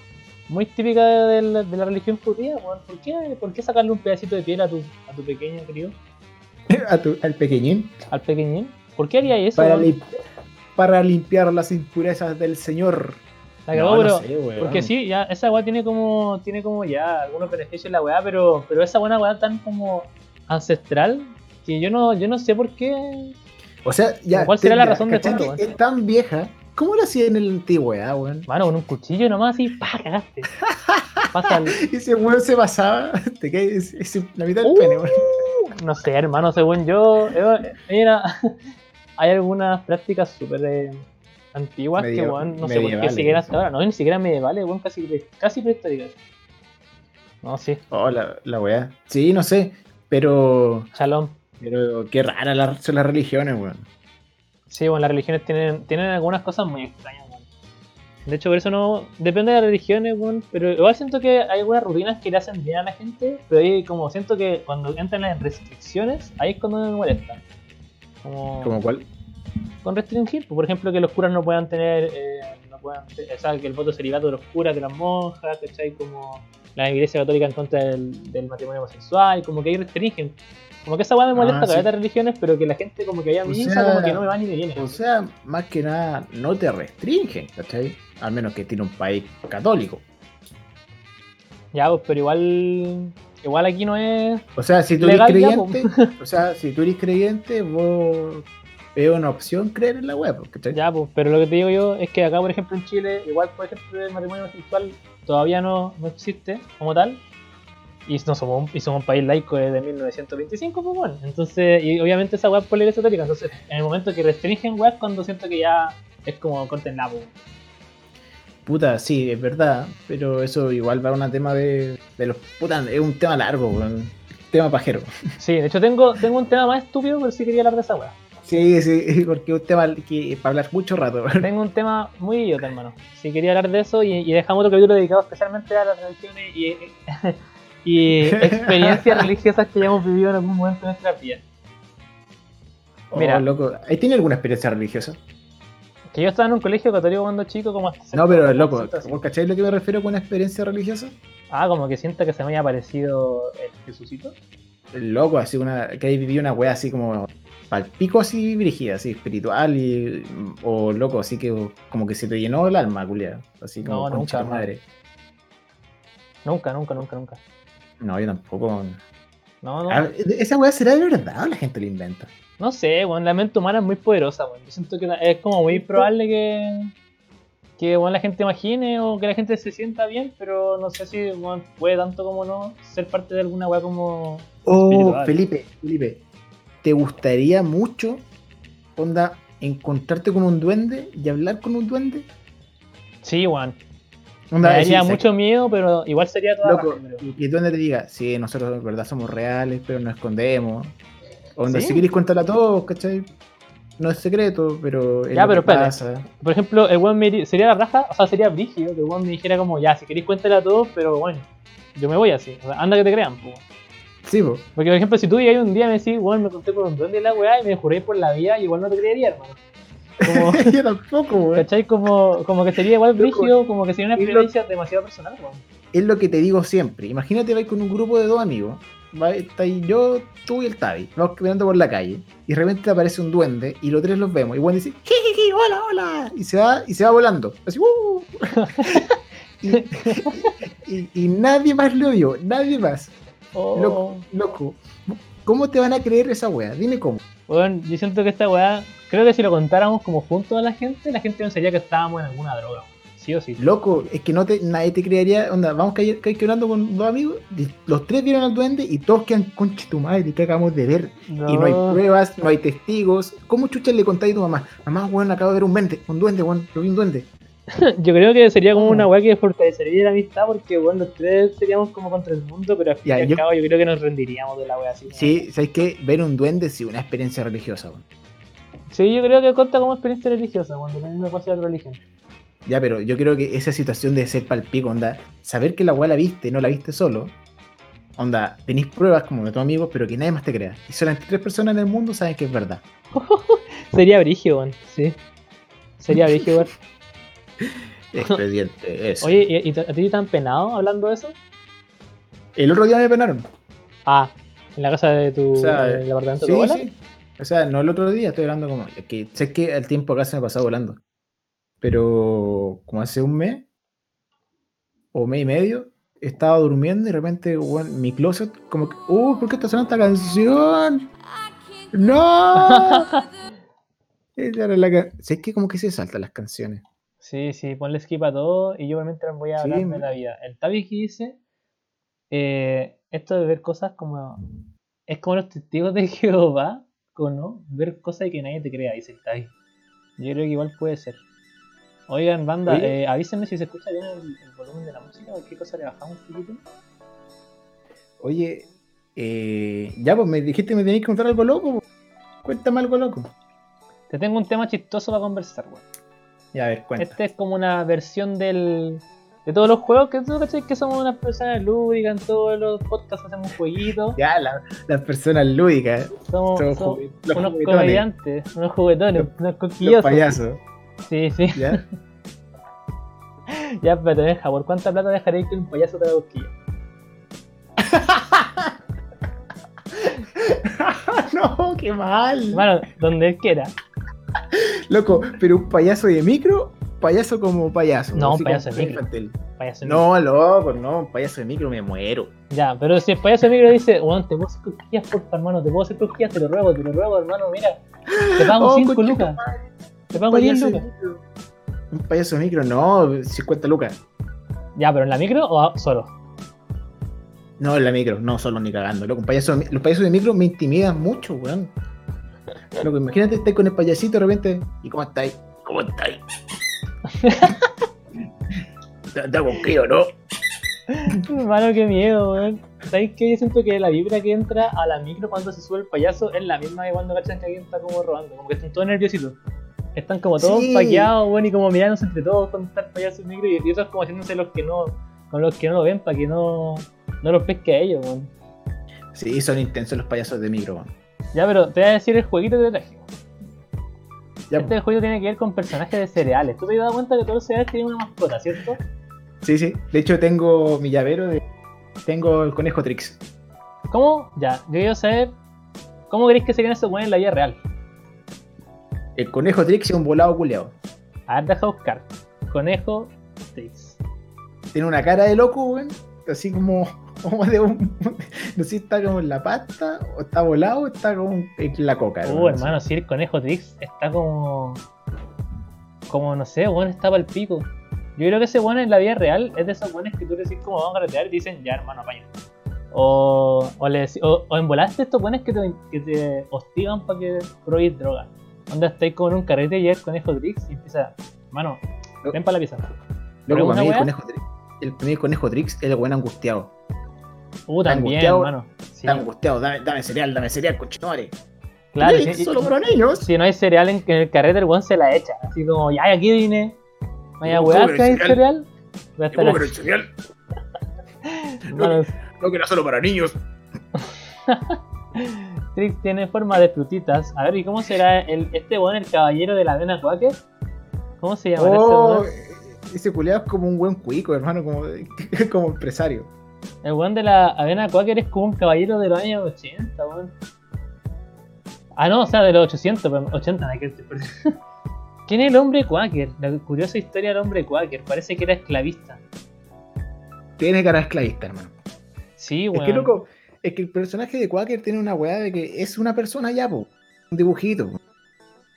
muy típica de la, de la religión judía, weón. ¿Por qué, ¿Por qué sacarle un pedacito de piel a tu, a tu pequeño querido? A tu- al pequeñín? Al pequeñín? ¿Por qué haría eso? Para, weón? lim- para limpiar las impurezas del Señor. La cagó, No, no pero- sé, weón. Porque sí, ya esa weá tiene como tiene como ya algunos beneficios en la weá, pero, pero esa buena weá tan como ancestral que yo no, yo no sé por qué. O sea, ya. ¿Cuál será la razón de ¿cachai fondo? Es tan vieja. ¿Cómo lo hacía en el antigüedad, weón? Mano, con un cuchillo nomás así, ¡pa! cagaste. Pasa el- Ese weón se pasaba, te cae es- es la mitad del Uh. pene, weón. No sé, hermano, según yo, mira, hay algunas prácticas súper eh, antiguas que, weón, no sé por qué siguen hasta ahora. No, ni siquiera medievales, weón, casi, pre- casi prehistóricas. No, sí, Oh, la, la weá. Sí, no sé. Pero. shalom. Pero qué raras las, son las religiones, weón. Sí, bueno, las religiones tienen, tienen algunas cosas muy extrañas, weón. De hecho, por eso no. Depende de las religiones, weón. Pero igual siento que hay algunas rutinas que le hacen bien a la gente. Pero ahí, como siento que cuando entran las restricciones, ahí es cuando me molesta. Como, ¿Como cuál? con restringir. Por ejemplo, que los curas no puedan tener. eh, no puedan, o sea, que el voto celibato de los curas, de las monjas, ¿cachai? Como la iglesia católica en contra del, del matrimonio homosexual. Como que ahí restringen. Como que esa weá me molesta Ah, a sí. de religiones, pero que la gente como que haya O misa, sea, como que no me va ni me viene. O sea, más que nada, no te restringen, ¿cachai? Al menos que tiene un país católico. Ya, pues, pero igual. Igual aquí no es. O sea, si tú Legal eres ya, creyente, o sea, si tú eres creyente, vos es una opción creer en la web, ¿cachai? Ya, pues, pero lo que te digo yo es que acá, por ejemplo, en Chile, igual, por ejemplo, el matrimonio homosexual todavía no, no existe como tal. Y no somos un, y somos un país laico desde 1925, pues bueno. Entonces, y obviamente esa web por la iglesia católica. Entonces, en el momento que restringen web, cuando siento que ya es como corten la pues. Puta, sí, es verdad, pero eso igual va a un tema de, de los... Puta, es un tema largo, weón. Tema pajero. Sí, de hecho tengo, tengo un tema más estúpido, pero sí quería hablar de esa web. Sí, sí, porque es un tema que para hablar mucho rato. Tengo un tema muy idiota, hermano. Sí, quería hablar de eso y, y dejamos otro capítulo dedicado especialmente a las religiones y, y experiencias religiosas que hayamos vivido en algún momento de nuestra vida. Mira. Oh, loco. ¿Ahí tiene alguna experiencia religiosa? Que yo estaba en un colegio católico cuando chico, como hasta No, pero sexto, loco. ¿vos cacháis lo que me refiero con una experiencia religiosa? Ah, como que siento que se me haya aparecido el Jesucito. Loco, así una, que ahí viví una wea así como palpico así brígida, así espiritual y o loco, así que como que se te llenó el alma, culia. Así como No, nunca, madre. Nunca, nunca, nunca, nunca. No, yo tampoco. No, no. A ver, ¿Esa wea será de verdad o la gente la inventa? No sé, bueno, la mente humana es muy poderosa, bueno. Yo siento que es como muy probable que, que bueno, la gente imagine o que la gente se sienta bien, pero no sé si puede tanto como no ser parte de alguna weá como. Oh, Espiritual. Felipe, Felipe, ¿te gustaría mucho, onda, encontrarte con un duende y hablar con un duende? Sí, Me Onda, daría decir, mucho miedo, pero igual sería toda Loco, raja, y el duende te diga, sí, nosotros en verdad somos reales, pero nos escondemos. Onda, ¿Sí? si queréis contarla a todos, ¿cachai? No es secreto, pero es Ya, pero pasa. Por ejemplo, el weón me sería la raja, o sea, sería brígido que el weón me dijera como, ya, si queréis cuéntale a todos, pero bueno, yo me voy así. O sea, anda que te crean, po. Sí, po. Porque, por ejemplo, si tú llegas un día y me decís, weón, me conté por un duende y la weá y me juréis por la vida, igual no te creería, hermano. Como, Yo tampoco, weón. ¿cachai? Como, como que sería igual brígido, como que sería una lo- experiencia demasiado personal, weón. Es lo que te digo siempre. Imagínate, vais con un grupo de dos amigos. Va, está ahí yo, tú y el Tavi. Vamos caminando por la calle. Y de repente te aparece un duende. Y los tres los vemos. Y Juan dice, jijiji, hola, hola. Y se va, y se va volando. Así, ¡uh! y, y- y nadie más lo vio. Nadie más. Oh. Loco, loco. ¿Cómo te van a creer esa wea? Dime cómo. Weón, yo siento que esta weá, creo que si lo contáramos como junto a la gente, la gente pensaría que estábamos en alguna droga, weón. Sí o sí. Loco, es que no te, nadie te creería. Onda, vamos que que hablando con dos amigos. y los tres vieron al duende y todos quedan conche tu madre. ¿Qué acabamos de ver? Y no hay pruebas, no hay testigos. ¿Cómo chucha le contáis a tu mamá? Mamá, weón, acabo de ver un duende, un duende, weón, lo vi un duende. Yo creo que sería como una weá que fortalecería la amistad porque, bueno, los tres seríamos como contra el mundo, pero al fin Ya, y al yo- cabo yo creo que nos rendiríamos de la weá así. Sí, ¿sabes qué? Ver un duende sí, una experiencia religiosa, weón. Sí, yo creo que cuenta como experiencia religiosa, cuando me pasa la religión. Ya, pero yo creo que esa situación de ser palpico, onda, saber que la weá la viste, no la viste solo. Onda, tenéis pruebas como de tus amigos, pero que nadie más te crea. Y solamente tres personas en el mundo saben que es verdad. Sería brigio, weón, sí. Sería brigio, weón. Expediente, eso. Oye, ¿y, a ti te han penado hablando de eso? El otro día me penaron. Ah, en la casa de tu. O sea, apartamento Sí, de tu abuela. sí. O sea, no el otro día, estoy hablando como. Que sé que el tiempo acá se me ha pasado volando. Pero como hace un mes o mes y medio, estaba durmiendo y de repente, weón, mi closet, como que. ¡Uh! ¿Por qué está sonando esta canción? ¡No! Esa era la ca- Sé que como que se saltan las canciones. Sí, sí, ponle skip a todo y yo les voy a Sí, hablar de la vida. El Tavi que dice, eh, esto de ver cosas como... Es como los testigos de Jehová, o no, ver cosas y que nadie te crea, dice el Tavi. Yo creo que igual puede ser. Oigan, banda, eh, avísenme si se escucha bien el, el volumen de la música, cualquier cosa le bajamos un poquito. Oye, eh, ya, pues me dijiste que me tenías que contar algo loco. pues. Cuéntame algo loco. Te tengo un tema chistoso para conversar, weón. Ya, a ver, cuenta. Este es como una versión del. De todos los juegos que tú cachai que somos unas personas lúdicas, en todos los podcasts hacemos jueguitos. Ya, la- las personas lúdicas, Somos, Somos somos los unos juguetones. comediantes, unos juguetones, unos los cosquillosos. payasos. Sí, sí. ¿Ya? Ya, pero te deja, ¿por cuánta plata dejaréis que un payaso te haga cosquillas? no, qué mal. Hermano, donde él quiera. Loco, pero un payaso de micro, payaso como payaso. No, un payaso de micro. Payaso de No, loco, no, un payaso de micro me muero. Ya, pero si el payaso de micro dice, bueno, te puedo hacer cosquillas, porfa, hermano, te puedo hacer cosquillas, te lo ruego, te lo ruego, hermano, mira. Te pago Oh, 5 concha lucas. Te pago 10 payaso de lucas. Un payaso de micro, no, 50 lucas. Ya, pero en la micro o solo. No, en la micro, no solo ni cagando. Loco, un payaso de los payasos de micro me intimidan mucho, weón. Loco, imagínate estar con el payasito de repente. ¿Y cómo estáis? ¿Cómo estáis? Te te hago un crío, ¿no? Hermano, qué miedo, weón. ¿Sabes qué? Yo siento que la vibra que entra a la micro cuando se sube el payaso es la misma que cuando cachan que alguien está como robando. Como que están todos nerviositos. Están como todos Sí. paqueados, weón, y como mirándose entre todos cuando está el payaso en micro y, y otros como haciéndose los que no, con los que no lo ven para que no, no los pesque a ellos, weón. Sí, son intensos los payasos de micro, weón. Ya, pero te voy a decir el jueguito que te traje. Ya, Este juego tiene que ver con personajes de cereales. ¿Tú te has dado cuenta que todos los cereales tienen una mascota, cierto? Sí, sí. De hecho, tengo mi llavero de. Tengo el conejo Trix. ¿Cómo? Ya, yo quiero saber cómo crees que serían esos weones en la vida real. El conejo Trix es un volado culeado. A ver, deja buscar. Conejo Trix. Tiene una cara de loco, weón. Así como, como de un. No sé si está como en la pasta, o está volado, o está como en la coca. Uh, hermano, si el conejo Trix está como. Como no sé, weón, está para el pico. Yo creo que ese weón en la vida real es de esos weones que tú le decís como vamos a carretear y te dicen, ya hermano, apaña. O, o, le decí- o, o embolaste estos weones que te, que te hostigan para que probéis droga. Onda estáis como en un carrete y el conejo Trix y empieza, hermano, ven para la pieza. Loco, para mí el conejo. El primer conejo Trix es el buen angustiado. Uh, también, angustiado, hermano. Sí, Está angustiado, dame, dame cereal, dame cereal, cochinones. claro, Sí, sí, solo para niños. si no hay cereal en, el carrete, el weón se la echa. Así como, ya, aquí vine. Vaya, ¿Cómo weá, que hay cereal? Voy a estar ¿Cómo que no así, hay cereal? hermano, No que era solo para niños. Trix tiene forma de frutitas. A ver, ¿y cómo será el, este weón, el caballero de la avena Quaker? ¿Cómo se llama ese Oh, weón? ese culiado es como un buen cuico, hermano, como, como empresario. El weón de la avena Quaker es como un caballero de los años 80, weón. Ah, no, o sea, de los 800, perdón, 80, no hay que perdón. ¿Quién es el hombre Quaker? La curiosa historia del hombre Quaker. Parece que era esclavista. Tiene cara de esclavista, hermano. Sí, weón. Es que loco, es que el personaje de Quaker tiene una weá de que es una persona ya, po. Un dibujito.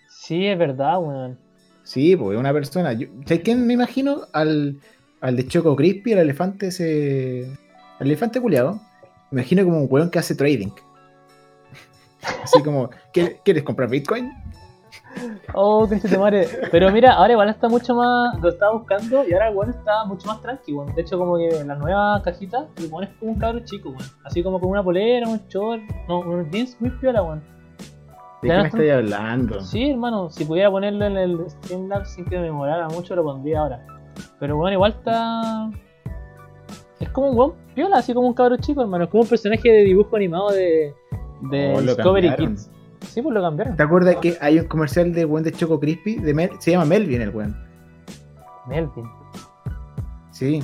Sí, es verdad, weón. Sí, pues es una persona. Yo, ¿Sabes quién me imagino? Al, al de Choco Crispy, el elefante ese. El elefante culiado. Imagino como un weón que hace trading. Así como, ¿quieres, ¿quieres comprar Bitcoin? Oh, qué de madre. Pero mira, ahora igual está mucho más. Lo estaba buscando y ahora el weón está mucho más tranqui, weón. De hecho, como que en la nueva cajita, el weón es como un cabro chico, weón. Así como con una polera, un short, no, un jeans muy piola, weón. ¿De qué me estoy hablando? Sí, hermano, si pudiera ponerlo en el Streamlabs sin que me demorara mucho, lo pondría ahora. Pero bueno, igual está. Es como un weón piola, así como un cabro chico, hermano. Es como un personaje de dibujo animado de. de Oh, Discovery cambiaron. Kids. Sí, pues lo cambiaron. ¿Te acuerdas que hay un comercial de weón de Choco Crispy? De Mel- se llama Melvin el weón. Melvin. Sí.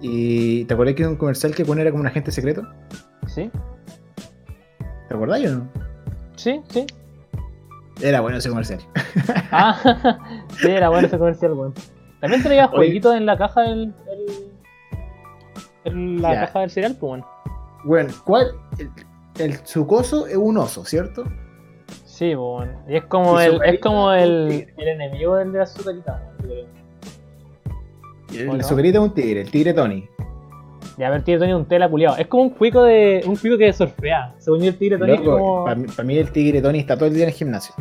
Y ¿te acuerdas que era un comercial que era como un agente secreto? ¿Sí? ¿Te acordás o no? Sí, sí. Era bueno ese comercial. Ah, sí, era bueno ese comercial, weón. También traía jueguitos en la caja del. el- la caja del cereal, pues, weón. Bueno, ¿cuál? El, el sucoso es un oso, ¿cierto? Sí, pues, weón. Y es como Y el, es como es el, el enemigo del de la azucarita, creo. El ¿O no? es un tigre, el tigre Tony. Ya, a ver, Tigre Tony es un tela culiado. Es como un cuico de. un cuico que surfea. Según yo, el Tigre Tony es Loco, como. para, mí, pa' mí el tigre Tony está todo el día en el gimnasio.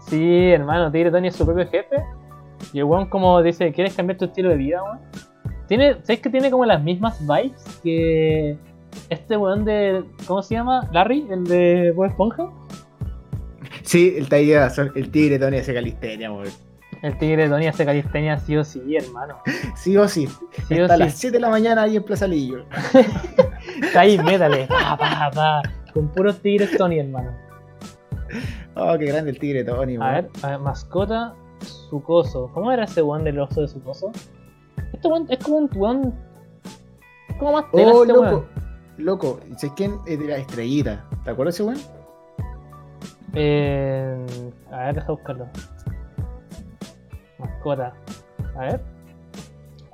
Sí, hermano, Tigre Tony es su propio jefe. Y el weón como dice, ¿quieres cambiar tu estilo de vida, weón? Tiene, ¿Sabes que tiene como las mismas vibes que este weón de. ¿Cómo se llama? Larry, el de Bob Esponja. Sí, el, taller, el tigre Tony hace calistenia, weón. El Tigre Tony hace calistenia sí o sí, hermano. Sí o sí. Sí o Está a sí. las 7 de la mañana ahí en Plaza Lillo. Está ahí, métale. Pa, pa, pa. Con puros tigres Tony, hermano. Oh, qué grande el tigre Tony, A weón. ver, a ver, mascota, sucoso. ¿Cómo era ese weón del oso de sucoso? Este weón es como un weón. es como más tela Oh, este loco. weón. Loco, ¿sabes quién? Es de la estrellita. ¿Te acuerdas ese weón? Eh, a ver, deja buscarlo. Mascota. A ver.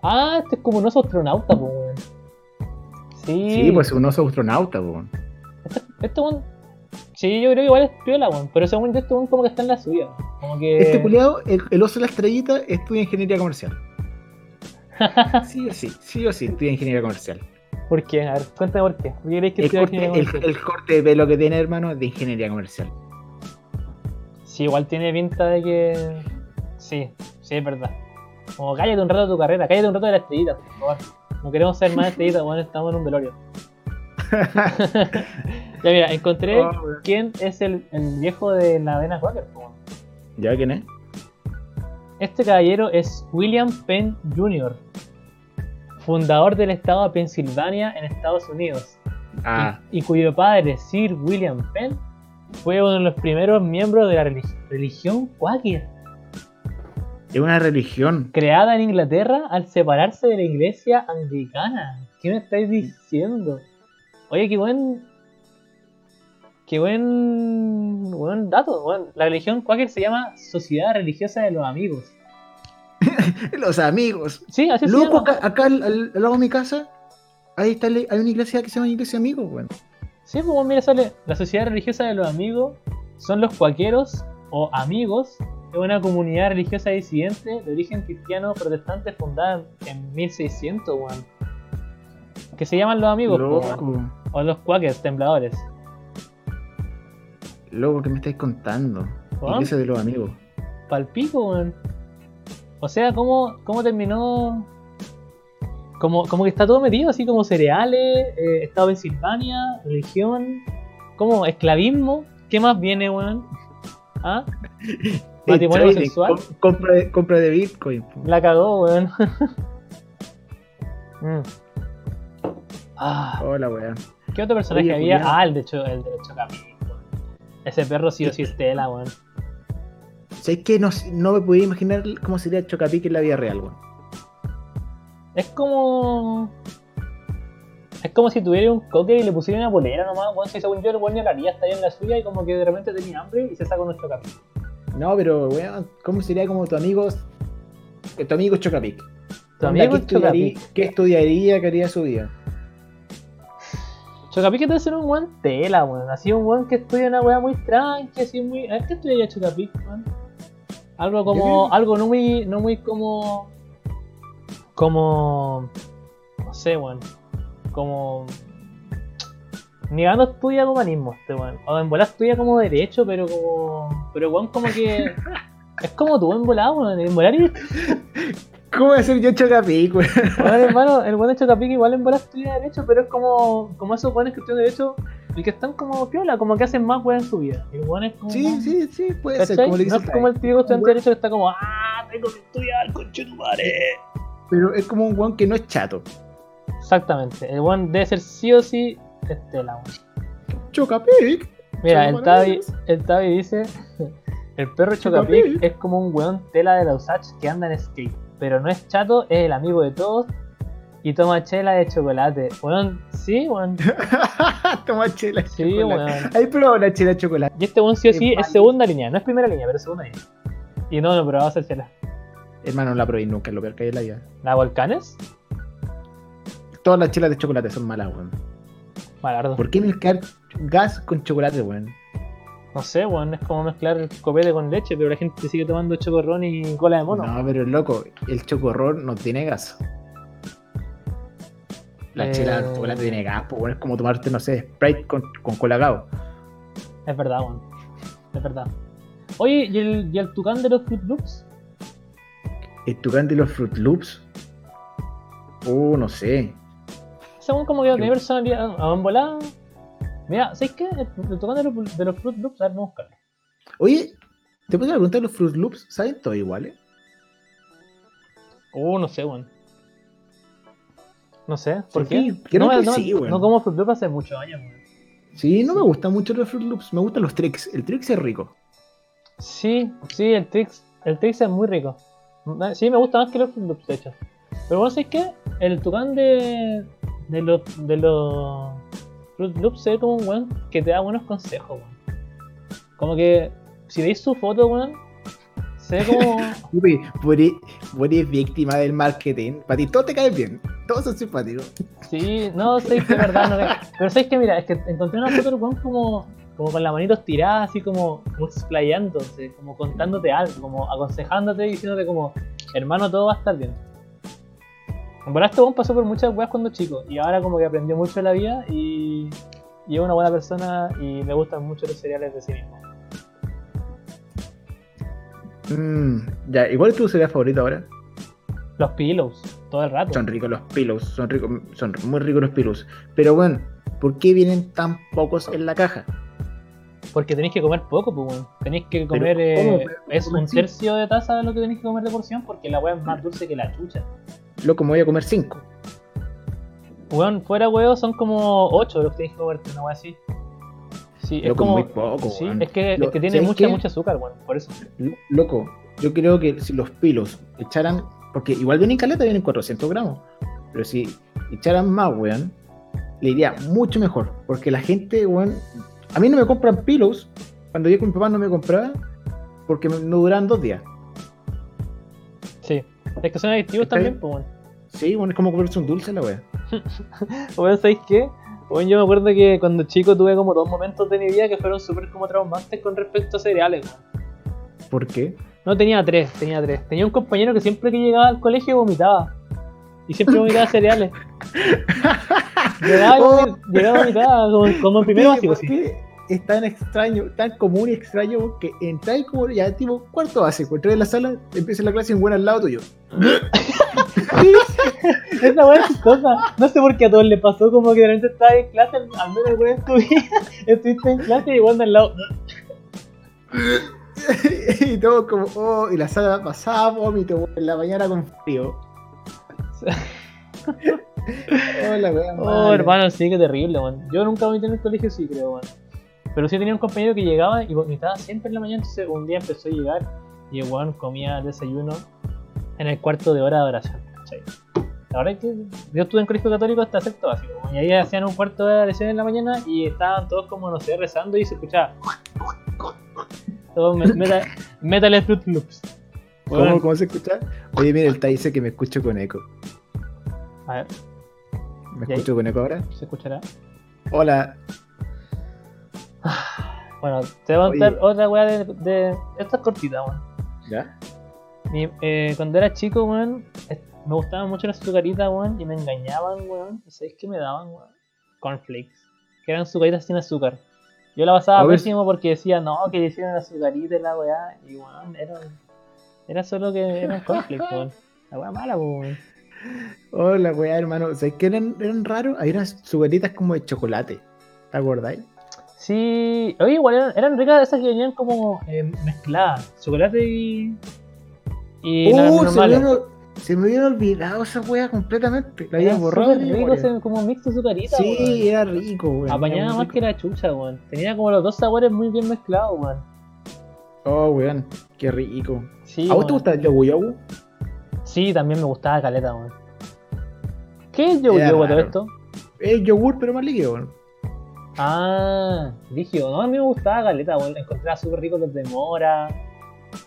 Ah, este es como un oso astronauta, pues, weón. Sí, Sí, pues es un oso astronauta, weón. Este weón. Sí, yo creo que igual es piola, weón. Pero según yo, este weón como que está en la suya. weón. Como que. Este culiado, el, el oso de la estrellita, estudia ingeniería comercial. Sí o sí, sí o sí, estudia ingeniería comercial. ¿Por qué? A ver, cuéntame por qué. ¿Por qué creéis que El corte, ingeniería el, comercial? el corte de pelo que tiene, hermano, es de ingeniería comercial. Sí, igual tiene pinta de que. Sí, sí, es verdad. Como cállate un rato de tu carrera, cállate un rato de la estrellita, por favor. No queremos ser más estrellitas, weón, estamos en un velorio. Ya mira, encontré Oh, quién es el, el viejo de la avena Quaker. ¿Ya quién es? Este caballero es William Penn Jr., fundador del estado de Pensilvania en Estados Unidos, Ah, y, y cuyo padre, Sir William Penn, fue uno de los primeros miembros de la relig- religión Quaker, es una religión. creada en Inglaterra al separarse de la iglesia anglicana. ¿Qué me estáis diciendo? Oye, qué buen. Qué buen. buen dato. weón. La religión Quaker se llama Sociedad Religiosa de los Amigos. Los amigos. Sí, así se Loco, llama. acá, acá al, lado de mi casa, ahí está, hay una iglesia que se llama Iglesia Amigos, weón. Sí, pues bueno, mira, sale. La Sociedad Religiosa de los Amigos son los cuaqueros o amigos de una comunidad religiosa disidente de origen cristiano protestante fundada en 1600, weón. Que se llaman los amigos, po, o los cuáquers tembladores. Loco, ¿qué me estáis contando? Weón. Iglesia de los amigos. Palpico, weón. O sea, ¿cómo, cómo terminó? Como, como que está todo metido, así como cereales, eh, Estado de Pensilvania, religión, como esclavismo. ¿Qué más viene, weón? ¿Ah? Matrimonio Trading, sexual. com- compra, de, compra de Bitcoin. La cagó, weón. Mm. Ah, Hola, weón. ¿Qué otro personaje Oye, había? Julián. Ah, el de, Cho- el de Chocapic, weón. Ese perro sí o sí es tela, weón. ¿Sabes qué? No, no me podía imaginar cómo sería Chocapic en la vida real, weón. Es como. Es como si tuviera un coque y le pusiera una polera nomás, weón. Si según yo el weón ni hablaría, ahí en la suya y como que de repente tenía hambre y se saca un Chocapic. No, pero, weón, ¿cómo sería como tu amigo, que tu amigo Chocapic? Tu amigo ¿qué estudiaría, Chocapic. ¿Qué estudiaría? ¿Qué haría su vida? Chocapic debe ser un weón tela, weón. Así un weón que estudia una weá muy tranqui, así muy. A ver qué estudiaría Chocapic, weón. Algo como. Algo no muy. no muy como. Como. No sé, weón. Como. Negando estudia humanismo este weón. O en volar estudia como derecho, pero como. Pero weón como que. Es como tú en volar, weón. En volar y. ¿Cómo voy a ser yo Chocapic, weón? Weón, hermano, el de Chocapic igual en volar estudia derecho, pero es como. Como esos weones que estudian derecho y que están como piola, como que hacen más weón en su vida. El weón es como. Sí, sí, sí, puede ser, como le no es como el típico estudiante de derecho que está como, ah, tengo que estudiar, conchetumare. Pero es como un weón que no es chato. Exactamente, el weón debe ser sí o sí Estela, weón. Chocapic. Mira, el Tavi, maravillosos. el Tavi dice, el perro Chocapic. Chocapic es como un weón tela de la Usach que anda en skate, pero no es chato, es el amigo de todos y toma chela de chocolate. Weón, sí, weón, Toma chela. de sí, chocolate. weón. ¿Has probado la chela de chocolate? Y este weón sí o sí es segunda línea, no es primera línea, pero segunda línea. Y no, no, pero va a ser chela. Hermano, no la probé nunca, es lo peor que hay en la vida. ¿La Volcanes? Todas las chelas de chocolate son malas, weón. Malardo. ¿Por qué mezclar gas con chocolate, weón? No sé, weón, es como mezclar el copete con leche, pero la gente sigue tomando chocorrón y cola de mono. No, pero loco, el chocorrón no tiene gas. La Eh. chela de chocolate tiene gas, pues bueno, es como tomarte, no sé, Sprite con, con colacao. Es verdad, weón. Es verdad. Oye, ¿y el, ¿y el tucán de los Fruit Loops? El tucán de los Fruit Loops. Uh, no sé. Weón como que no tiene personalidad. A volada. Mira, ¿sabes qué? El, el tucán de los, de los Fruit Loops, a ver, vamos a buscarlo. Oye, te puedo preguntar, los Fruit Loops, ¿saben todo iguales? Uh, no sé, weón. No sé, ¿por Sí, qué? no, que no, sí, weón. no como Fruit Loops hace muchos años, weón. Sí, no me gustan mucho los Fruit Loops, me gustan los Tricks. El Tricks es rico. Sí, sí, el Trix, el Trix es muy rico. Sí, me gusta más que los Fruit Loops, de hecho. Pero bueno, ¿sabes qué? El tucán de, de los de los Fruit Loops se ve como un weón que te da buenos consejos, weón. Como que si veis su foto, weón, se ve como. Uy, vos eres, víctima del marketing. Para ti todos te caen bien. Todos son simpáticos. Sí, no sé que es verdad, no Pero sabes que mira, es que encontré una foto del weón como, como con las manitos tiradas, así como, como explayándose, como contándote algo, como aconsejándote y diciéndote como, hermano, todo va a estar bien. En verdad este weón pasó por muchas weas cuando chico y ahora como que aprendió mucho de la vida y, y es una buena persona y me gustan mucho los cereales de sí mismo. Mm, ya, igual es tu cereal favorito ahora. Los pillows, todo el rato. Son ricos los pillows, son ricos, son muy ricos los pillows. Pero bueno, ¿por qué vienen tan pocos en la caja? Porque tenéis que comer poco, pues, weón. Tenéis que Pero, comer. eh, es ¿cómo un tercio de taza de lo que tenéis que comer de porción porque la weá es más dulce que la chucha. Loco, me voy a comer cinco. Weón, fuera huevo son como 8 los que que comerte, una weá así. Sí, es Loco, como. muy poco, sí, es que, Lo- es que tiene ¿sabes mucha, mucha azúcar, weón. Por eso. Loco, yo creo que si los pilos echaran, porque igual vienen caleta, vienen 400 gramos, pero si echaran más, weón, le iría mucho mejor, porque la gente, weón, a mí no me compran pilos, cuando yo con mi papá no me compraba, porque no duran dos días. Es que son adictivos también, pues, weón. Sí, bueno, es como comerse un dulce la weá. Weón, ¿sabéis qué? Weón, yo me acuerdo que cuando chico tuve como dos momentos de mi vida que fueron súper como traumantes con respecto a cereales, weón. ¿Por qué? No tenía tres, tenía tres. Tenía un compañero que siempre que llegaba al colegio vomitaba. Y siempre vomitaba cereales. Llegaba y Oh. llegaba vomitaba como, como en primero ¿Por básico, sí. ¿Por qué es tan extraño, tan común y extraño que entráis como ya tipo cuarto básico, entras en la sala, empieza la clase y un buen al lado tuyo? Esa weá es chistosa. No sé por qué a todos les pasó, como que de repente estabas en clase, al menos alguna vez en tu vida, estuviste en clase y igual al lado. y todo como, oh, y la sala pasaba vómito en la mañana con frío. Hola, weón. Oh, hermano, sí, que terrible, weón. Yo nunca vomité en el colegio, sí, creo, weón. Pero sí tenía un compañero que llegaba y vomitaba siempre en la mañana, entonces un día empezó a llegar y el weón comía desayuno en el cuarto de hora de oración, ¿cachai? La verdad es que yo estuve en colegio católico hasta sexto básico, y ahí hacían un cuarto de oración en la mañana y estaban todos como, no sé, rezando y se escuchaba... Todo me- metal, metal Fruit Loops. ¿Cómo, ¿Cómo se escucha? Oye, mira, el Tai dice que me escucho con eco. A ver, ¿Me escucho con eco ahora? ¿se escuchará? Hola. Bueno, te voy a contar Oye. otra weá de, de... Esta es cortita, weón. ¿Ya? Mi- eh, cuando era chico, weón, me gustaban mucho las azucaritas, weón, y me engañaban, weón. ¿Y sabéis qué me daban, weón? Cornflakes. Que eran azucaritas sin azúcar. Yo la pasaba pésimo porque decía, no, que le hicieron azucarita y la weá. Y weón, era, era solo que eran cornflakes, weón. La weá mala, weón. Hola, weá, hermano. ¿Sabes qué eran, eran raros? Hay unas sugaritas como de chocolate. ¿Te acordáis? Sí, oye, igual eran, eran ricas esas que venían como eh, mezcladas. Chocolate y. Y ¡Uh! Se me, habían, se habían olvidado esa weá completamente. La había Eran borrado. memoria. en- como mix de azucarita, weón. Sí, era rico, weón. Apañaba más rico. que la chucha, weón. Tenía como los dos sabores muy bien mezclados, weón. Oh, weón. Qué rico. Sí, ¿A vos te weón. gusta el yogu yogu? Sí, también me gustaba caleta, weón. ¿Qué es yo Era todo esto? Es yogur, pero más líquido, weón. Ah, dije, no, a mí me gustaba caleta, weón. Encontraba súper ricos los de mora,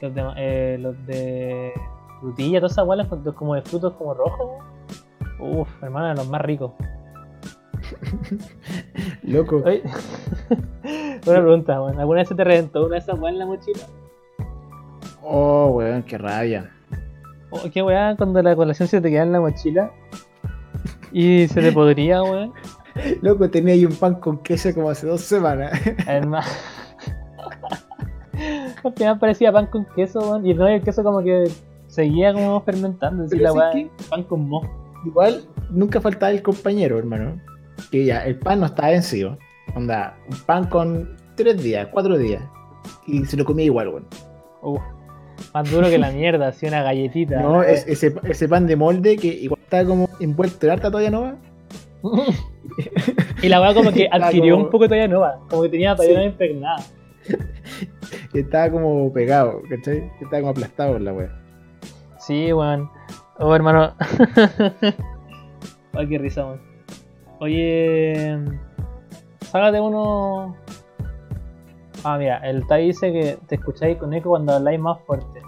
los de, eh, los de frutilla, todas esas los como de frutos como rojos, weón. Uf, hermano, los más ricos. Loco. Una pregunta, weón. ¿Alguna vez se te reventó una de esas weas en la mochila? Oh, weón, qué rabia. Oh, qué weá cuando la colación se te queda en la mochila y se te podría, weón. Loco, tenía ahí un pan con queso como hace dos semanas. Además, al final parecía pan con queso, weón. Y no, el queso como que seguía como fermentando. Así la pan con moho. Igual, nunca faltaba el compañero, hermano. Que ya, el pan no estaba vencido. Onda, un pan con tres días, cuatro días. Y se lo comía igual, weón. Uf, más duro que la mierda, así una galletita. No, es- ese, ese pan de molde que igual estaba como envuelto en harta todavía no va. Y la weá como que adquirió como- un poco todavía nueva. Como que tenía todavía Sí. una impregnada. Estaba como pegado, ¿cachai? Estaba como aplastado en la wea. Sí, weón. Oh, hermano. Ay, qué risa, weón. Oye, sácate uno. Ah, mira, el Tai dice que te escucháis con eco cuando habláis más fuerte.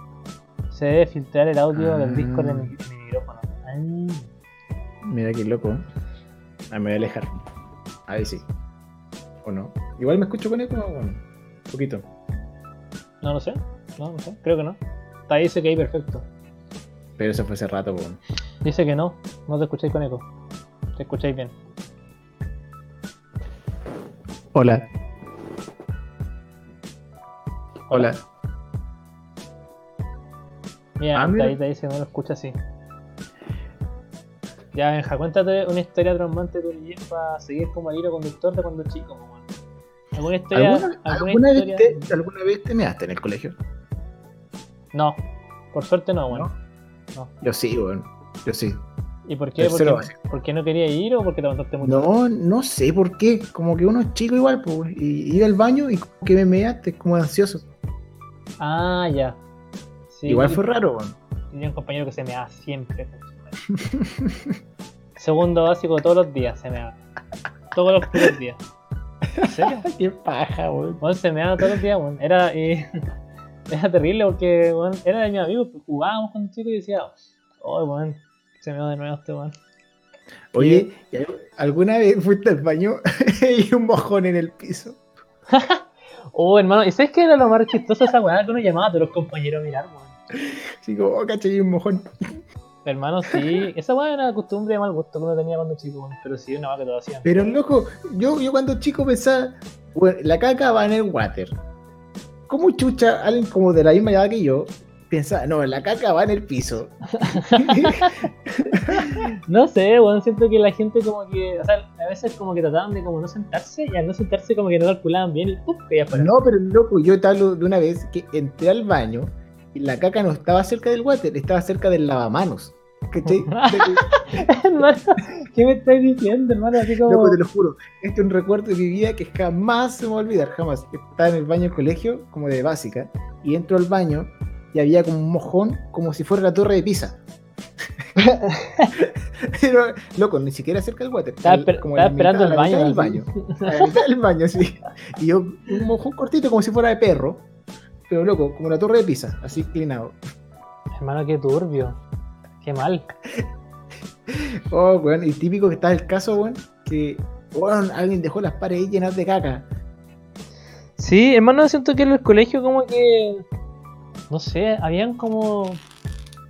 Se debe filtrar el audio del Ah. Discord de mi, de mi micrófono. Ah. Mira qué loco. Ah, me voy a alejar. Ahí sí. ¿O no? Igual me escucho con eco, bueno, un poquito. No lo sé, no, no sé, creo que no. Tai dice que ahí perfecto. Pero eso fue hace rato, weón. Dice que no, no te escucháis con eco. Te escucháis bien. Hola. Hola. Mira, Ah, mira. ahí te dice que no lo escucha así. Ya, Benja, cuéntate una historia traumante de tu niñez para seguir como el hilo conductor de cuando chico. ¿Alguna historia? ¿Alguna, ¿Alguna, alguna vez te, ¿Alguna vez te en el colegio? No, por suerte no, weón. ¿No? Yo sí, weón. Yo sí. ¿Y por qué? Tercero Porque, ¿Por qué no quería ir o porque te aguantaste mucho? No, no sé por qué. Como que uno es chico igual, pues. Y iba al baño y como que me measte, como ansioso. Ah, ya. Sí, igual fue raro, weón. Tenía un compañero que se me daba siempre. conchetumare. Segundo básico todos los días se me daba. Todos los putos días. ¿En serio? Qué paja, weón. Se me daba todos los días, weón. Era, y- era terrible porque, weón, era de mis amigos, pues, jugábamos con chicos y decía, oh, weón, se me va de nuevo este weón. Oye, ¿y al- ¿alguna vez fuiste al baño y un mojón en el piso? Oh, hermano, ¿y sabes qué era lo más chistoso esa weá? Que uno llamaba a todos los compañeros a mirar, weón. Así como, oh, caché, hay un mojón. Hermano, sí, esa weá era costumbre de mal gusto que uno tenía cuando chico. Pero sí, una weá que todos hacían. Pero loco, yo, yo cuando chico pensaba, bueno, la caca va en el water. ¿Cómo chucha alguien como de la misma edad que yo pensaba, no, la caca va en el piso? No sé, weón, siento que la gente como que, o sea, a veces como que trataban de como no sentarse y al no sentarse como que no calculaban bien y ¡pum! que ya fuera. no, pero loco, yo te hablo de una vez que entré al baño y la caca no estaba cerca del water, estaba cerca del lavamanos. ¿Cachai? hermano, ¿qué me estás diciendo, hermano? Así como. Loco, te lo juro. Este es un recuerdo de mi vida que jamás se me va a olvidar, jamás. Estaba en el baño del colegio, como de básica, y entro al baño y había como un mojón, como si fuera la torre de Pisa. Pero, loco, ni siquiera cerca del water. Estaba como esperando mitad- el baño, del baño. A la mitad del baño, sí. Y yo, un mojón cortito, como si fuera de perro. Pero, loco, como la torre de Pisa, así inclinado. Hermano, qué turbio. Qué mal. Oh, weón, y típico que está el caso, weón, que, weón, alguien dejó las paredes llenas de caca. Sí, hermano, siento que en el colegio como que... No sé, habían como...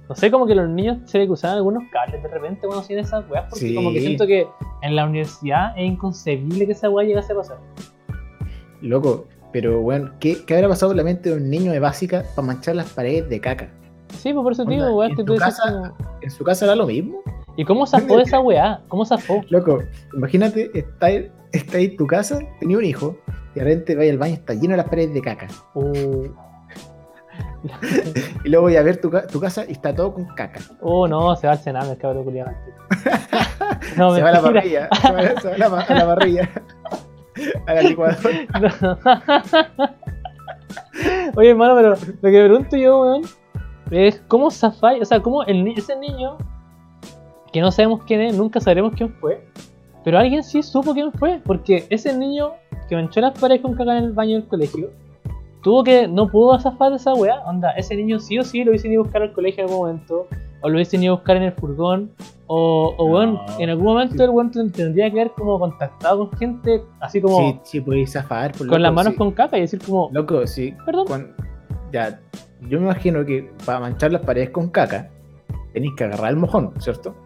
No sé, como que los niños se le cruzaban algunos cables de repente cuando hacían esas weas, porque Sí. como que siento que en la universidad es inconcebible que esa wea llegase a pasar. Loco, pero weón, ¿qué, ¿qué habrá pasado en la mente de un niño de básica para manchar las paredes de caca? Sí, pues por eso digo, weá, ¿en que tu tú decís casa? como- ¿En su casa era lo mismo? ¿Y cómo zafó esa weá? ¿Cómo zafó? Loco, imagínate, está, está ahí en tu casa, tenía un hijo, y de repente va al baño, está lleno de las paredes de caca. Uh, Y luego voy a ver tu, ca- tu casa y está todo con caca. oh, no, se va al cename el cabrón culiado. No, se va a la parrilla, se va, a- se va a la, pa- a la parrilla, a la licuadora. Oye, hermano, pero lo que me pregunto yo, weón, es cómo zafáis, o sea, el, ni- ese niño, que no sabemos quién es, nunca sabremos quién fue, pero alguien sí supo quién fue, porque ese niño que manchó las paredes con caca en el baño del colegio, tuvo que, no pudo zafar de esa weá, onda, ese niño sí o sí lo hubiesen ido a buscar al colegio en algún momento, o lo hubiesen ido a buscar en el furgón, o, o weón, No, en algún momento sí. el weón ten- tendría que haber como contactado con gente, así como Sí, sí, podéis zafar. por con loco, las manos sí. con caca y decir como, Loco, sí. perdón. Ya, yo me imagino que para manchar las paredes con caca, tenéis que agarrar el mojón, ¿cierto?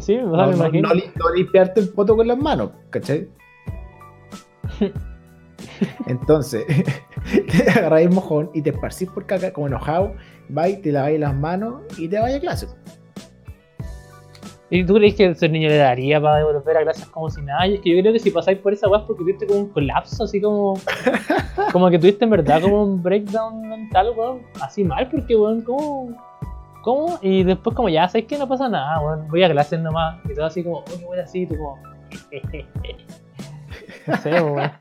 Sí, o sea, No, me no- imagino. no li- no limpiarte el poto con las manos, ¿cachai? Entonces, te agarráis el mojón y te esparcís por caca como enojado, vais, te laváis las manos y te vais a clase. ¿Y tú crees que ese niño le daría para devolver a clases como si nada? Y es que yo creo que si pasáis por esa weá es porque tuviste como un colapso, así como. como que tuviste en verdad como un breakdown mental, weón. Así mal, porque weón, ¿cómo? ¿Cómo? Y después, como ya sabes que no pasa nada, weón. Voy a clases nomás. Y todo así como, qué weón así, y tú como. no sé, weón.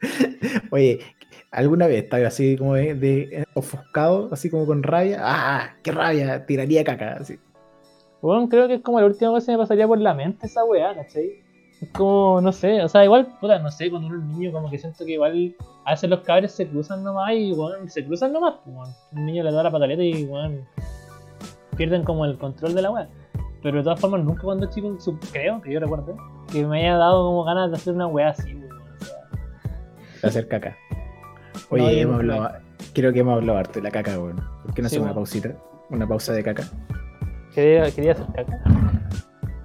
Oye, ¿alguna vez estás así como de, de ofuscado, así como con rabia? ¡Ah! ¡Qué rabia! Tiraría caca, así. Weón, creo que es como la última vez que me pasaría por la mente esa weá, ¿cachai? Es como, no sé, o sea, igual, puta, no sé, cuando uno es niño, como que siento que igual a veces los cabres se cruzan nomás y, weón, se cruzan nomás, pues, weón. Un niño le da la pataleta y, weón, pierden como el control de la weá. Pero de todas formas, nunca cuando chico, creo, que yo recuerdo, que me haya dado como ganas de hacer una weá así, weón. O sea, De hacer caca. Oye, No, hemos hablado, creo que hemos hablado harto de la caca, weón. ¿Por qué no Sí, hacemos una weón. pausita? Una pausa de caca. Quería, quería hacer caca.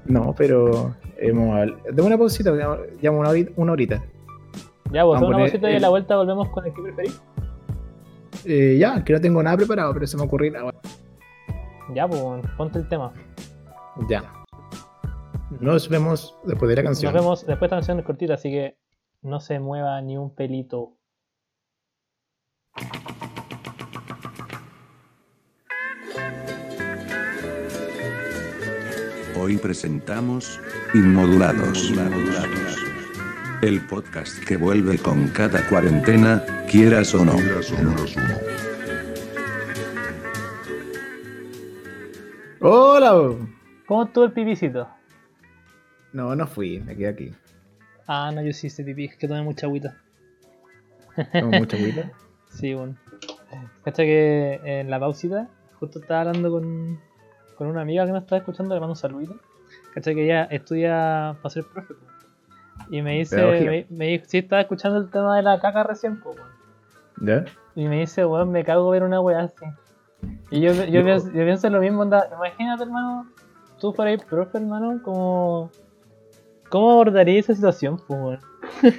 No, pero hemos hablado. Dame una pausita, llamo una. Una horita. Ya, a una cosita y a la vuelta volvemos con el que preferís. Eh, ya, que no tengo nada preparado, pero se me ocurrió ahora. Ya, pues, ponte el tema. Ya. Nos vemos después de la canción. Nos vemos después de esta canción es cortita, así que no se mueva ni un pelito. Hoy presentamos Inmodulados. El podcast que vuelve con cada cuarentena, quieras o no. ¡Hola! ¿Cómo estuvo el pipicito? No, no fui, me quedé aquí. Ah, no, yo sí hice pipí, es que tomé mucha agüita. Tengo mucha agüita. Sí, bueno. Cacha que en la pausita, justo estaba hablando con, con una amiga que me estaba escuchando, le mando un saludito. Cacha que ella estudia para ser profe. Y me dice, me, me dijo, sí, estaba escuchando el tema de la caca recién, weón. ¿Ya? Y me dice, weón, me cago ver una weá así. Y yo, yo, Loco. pienso, yo pienso en lo mismo, onda, imagínate, hermano, tú fueras profe, hermano, como... ¿Cómo abordarías esa situación, pues, weón?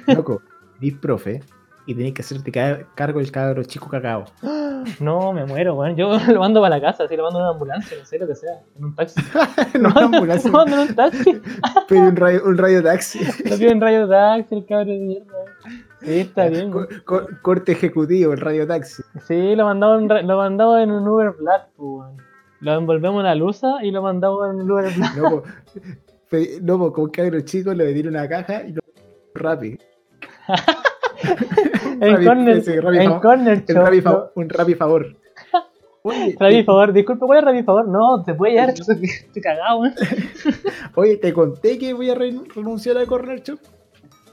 Loco, eres profe y tenés que hacerte ca- cargo del cabro chico cacao. No, me muero, weón. Yo lo mando para la casa, así lo mando en una ambulancia, no sé lo que sea, en un taxi. no, una ambulancia, Lo mando en un taxi. pero un radio, un radio taxi. Lo pido en rayo taxi, el cabrón de mierda. Sí, está bien. Co- weón. co- corte ejecutivo, el radio taxi. Sí, lo mandaba en, lo mandaba en un Uber Black, pues, weón. lo envolvemos en una luza y lo mandamos en un en blanco. No, pe- no, po, como cabros chicos le metieron una caja y lo rápido. En corner, ese Rappi en corner no. fa- un rapi favor. Oye, Rabi, favor, disculpe, ¿cuál es Rabi, favor? No, te puede llevar, estoy cagado, weón. oye, te conté que voy a re- renunciar al Corner Shop.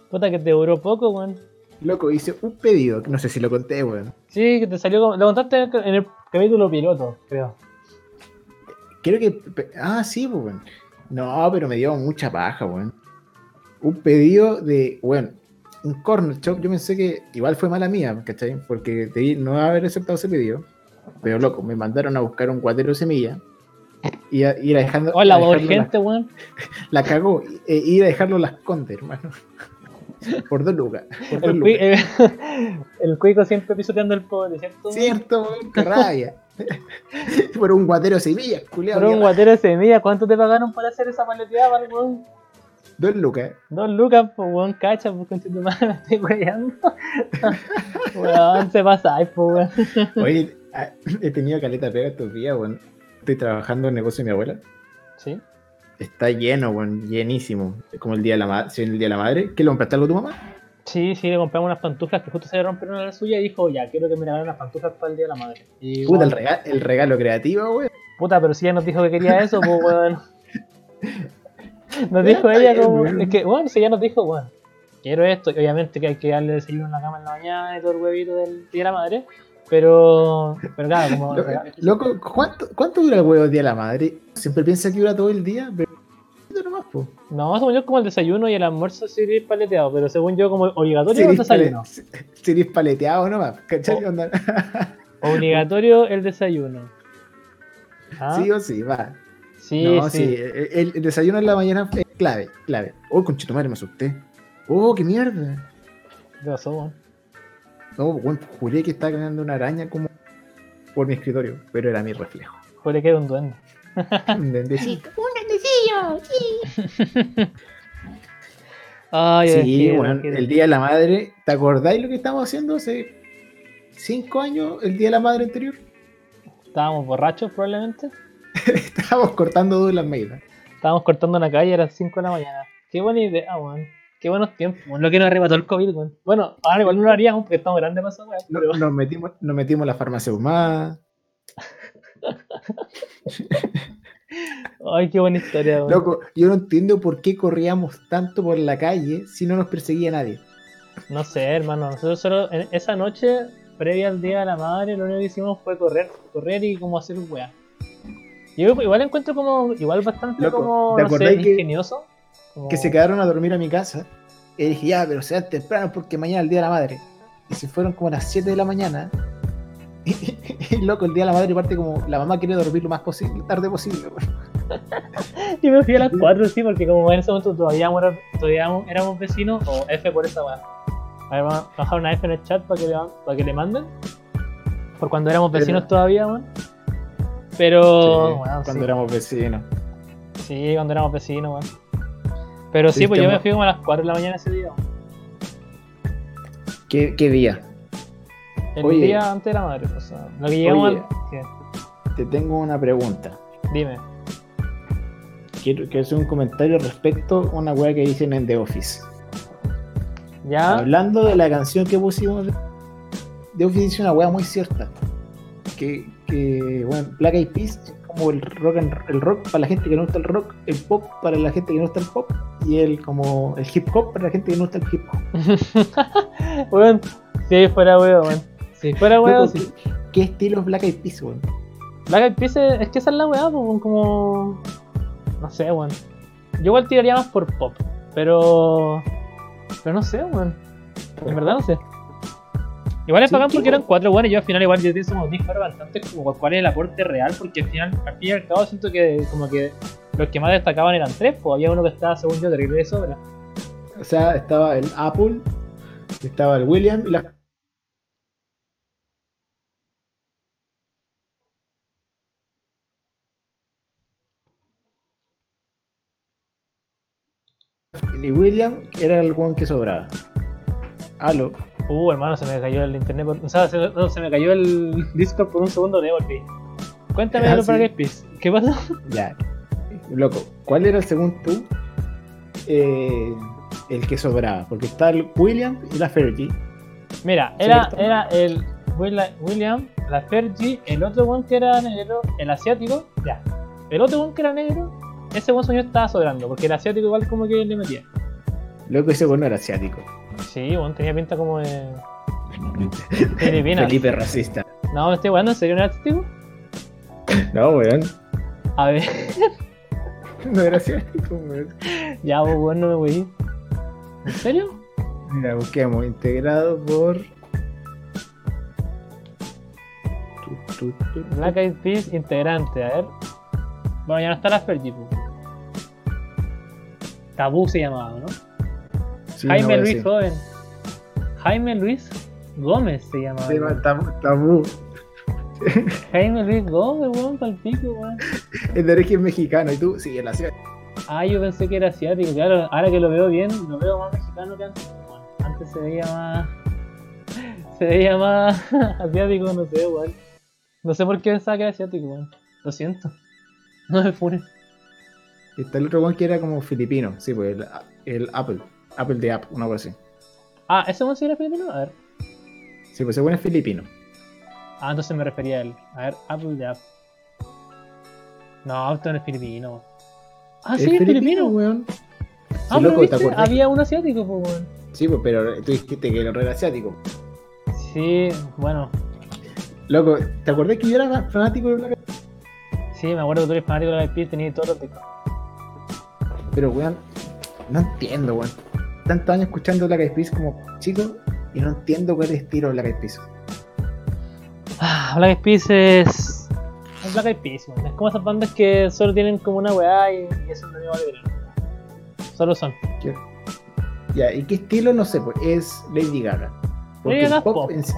Puta que te duró poco, weón. Loco, hice un pedido, no sé si lo conté, weón. Sí, que te salió como. Lo contaste en el capítulo piloto, creo. Creo que. Ah, sí, pues, weón. No, pero me dio mucha paja, weón. Un pedido de, bueno, un corner shop. Yo pensé que igual fue mala mía, ¿cachai? Porque debí no haber aceptado ese pedido. Pero loco, me mandaron a buscar un guatero de semilla. Y a, ir a dejando. Hola, a urgente, weón. La, cagó. E ir a dejarlo las condes, hermano. Por dos lucas. Por dos El, lucas. cui- eh, el cuico siempre pisoteando el pobre, ¿cierto? Cierto, weón, qué rabia. Por un guatero de semillas, culiado. Por un guatero de semilla, ¿cuánto te pagaron por hacer esa paleteada, para weón? Dos lucas. Dos lucas, pues weón, cacha, pues con tu madre me estoy weyando. weón, se pasa, ay, pues weón. Oye, ah, he tenido caleta pega estos días, weón. Estoy trabajando en el negocio de mi abuela. Sí. Está lleno, weón, llenísimo. Es como el día de la madre. El día de la madre, ¿qué le compraste algo a tu mamá? Sí, sí, le compramos unas pantuflas que justo se le rompieron a la suya y dijo, ya, quiero que me regalen unas pantuflas para el Día de la Madre. Y, Puta, el regalo, el regalo creativo, weón. Puta, pero si ella nos dijo que quería eso, pues weón. Nos dijo ella bien, como. weón. Es que, bueno, si ella nos dijo, bueno, quiero esto, y obviamente que hay que darle desayuno en la cama en la mañana y todo el huevito del día de la madre. Pero, pero claro, como. Lo- Loco, ¿cuánto, ¿cuánto dura el huevo el día de la madre? Siempre piensa que dura todo el día, pero. poquito nomás, po. No, según yo como el desayuno y el almuerzo sí ir paleteado, pero según yo como obligatorio el desayuno. paleteado nomás, ¿cachai? Oh. Onda? Obligatorio el desayuno. ¿Ah? Sí o sí, va. Sí, no, sí. sí. El, el desayuno en la mañana es clave, clave. Oh, conchito madre, me asusté. Oh, qué mierda. ¿Qué pasó? No, bueno, juré que estaba caminando una araña como por mi escritorio, pero era mi reflejo. Juré que era un duende. Un. ¡Un grandecillo! Sí. Ay, Sí, qué- bueno, el Día de la Madre, ¿te acordáis lo que estábamos haciendo hace cinco años, el Día de la Madre anterior? Estábamos borrachos probablemente. Estábamos cortando Douglas Maida. Estábamos cortando una calle a las 5 de la mañana. Qué buena idea, weón. Qué buenos tiempos, weón. Lo que nos arrebató el COVID, weón. Bueno, ahora igual no lo haríamos porque estamos grandes eso, weón. Pero... Nos metimos, nos metimos en la farmacia humana. Ay, qué buena historia, weón. Loco, yo no entiendo por qué corríamos tanto por la calle si no nos perseguía nadie. No sé, hermano. Nosotros solo en esa noche, previa al Día de la Madre, lo único que hicimos fue correr, correr y como hacer weá. Yo igual encuentro como, igual bastante Loco, como, ¿te no sé, acordás que- ingenioso. Como- Que se quedaron a dormir a mi casa. Y dije, ya, pero sean temprano porque mañana es el Día de la Madre. Y se fueron como a las 7 de la mañana. Y, loco, el Día de la Madre parte como la mamá quiere dormir lo más posible, tarde posible. weón. Y me fui a las 4, sí, porque como en ese momento todavía, éramos- todavía éramos vecinos, o F por esa weá. A ver, vamos a bajar una F en el chat para que le, para que le manden. Por cuando éramos vecinos Pero- todavía, weón. Pero, Sí, cuando sí. éramos vecinos. Sí, cuando éramos vecinos, weón. Pero sí, Sí, pues yo me fui como a las 4 de la mañana ese día. ¿Qué, qué día? El Oye. día antes de la madre. O sea, lo que llegamos Oye. al. ¿qué? Te tengo una pregunta. Dime. Quiero, quiero hacer un comentario respecto a una weá que dicen en The Office. ¿Ya? Hablando de la canción que pusimos, The Office dice una weá muy cierta. Que, que bueno, Black Eyed Peas es como el rock, and- el rock para la gente que no gusta el rock, el pop para la gente que no gusta el pop, y el como el hip hop para la gente que no gusta el hip hop. weón, si fuera weón, weón. Si fuera weón, sí. ¿qué, estilo es Black Eyed Peas, weón? Black Eyed Peas es, es que esa es la weá, pues, como. No sé, weón. Yo igual tiraría más por pop, pero. Pero no sé, weón. En verdad no sé. Igual Sí, bacán ¿qué porque eran cuatro y yo al final igual yo pienso como disparos bastantes como cuál es el aporte real porque al final, al fin y al cabo siento que como que los que más destacaban eran tres, pues había uno que estaba según yo terrible de sobra. O sea, estaba el Apple, estaba el William y la Y William era el one que sobraba. Aló. Uh, hermano, se me cayó el internet, por- o sea, se, no, se me cayó el Discord por un segundo de volví. Cuéntame Ah, de los sí. Black Eyed Peas. ¿Qué pasó? Ya. Loco, ¿cuál era según tú eh, el que sobraba? Porque está el William y la Fergie. Mira, era, ¿Cierto? era el William, la Fergie, el otro one que era negro, el asiático, ya. El otro one que era negro, ese one sueño estaba sobrando, porque el asiático igual como que le metía. Loco, ese bueno era asiático. Sí, bueno, tenía pinta como de. Felipe racista. No, me estoy jugando, ¿en serio no era asiático? No, weón. A ver, No era asiático, weón. ya, bueno, no me voy. ¿En serio? Mira, busquemos. Integrado por. Black Eyed Peas integrante, a ver. Bueno, ya no está la Fergie, pues. Tabú se llamaba, ¿no? Sí, Jaime Luis. Joven. Jaime Luis Gómez se llamaba. Se llama tabú. tabú. Jaime Luis Gómez, weón, pa'l pico, weón. Es de origen mexicano. ¿Y tú? Sí, el asiático. Ah, yo pensé que era asiático, claro. Ahora que lo veo bien, lo veo más mexicano que antes. weón. Antes se veía más. Se veía más asiático, no sé, weón. No sé por qué pensaba que era asiático, weón. Lo siento. No me funes. Y está el otro one que era como filipino. Sí, pues el, el Apple. Apple de App, una cosa así. Ah, ¿ese weón sí era filipino? A ver. Sí, pues ese one es filipino. Ah, entonces me refería a él. A ver, Apple de App. No, esto no es filipino. Ah, sí, es filipino. weón. Ah, pero loco, ¿te viste, acuerdas? había un asiático, pues, weón. Sí, pues, pero tú dijiste que no era asiático. Sí, bueno. Loco, ¿te acordás que yo era fanático de Black Peas? Sí, me acuerdo que tú eres fanático de la IP, tenías todos los. Pero, weón, no entiendo, weón. Tantos años escuchando Black Eyed Peas como chico y no entiendo cuál es el estilo de Black Eyed Peas. Ah, Black Eyed Peas es. Es Black Eyed Peas, man. Es como esas bandas que solo tienen como una weá y, y eso no me vale. Solo son. Ya, ¿y qué estilo? No sé, pues es Lady Gaga. Porque Lady el Gaga es pop, pop, en sí,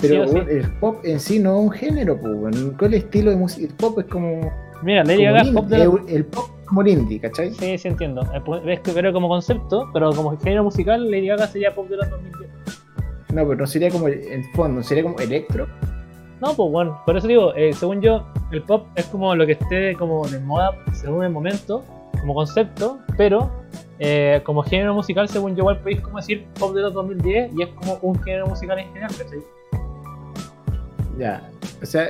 pero Sí sí. el pop en sí no es un género, pues. ¿Cuál es el estilo de música? El pop es como. Mira, Lady como Gaga es pop de el, el pop como el indie, ¿cachai? Sí, sí entiendo. Eh, pues, Es que pero como concepto, pero como género musical, Lady Gaga sería pop de los 2010. No, pero no sería como el- fondo, sería como electro. No, pues bueno, por eso digo, eh, según yo, el pop es como lo que esté como de moda según el momento, como concepto, pero eh, como género musical, según yo, igual podéis como decir pop de los 2010 y es como un género musical en general, ¿cachai? Ya. O sea,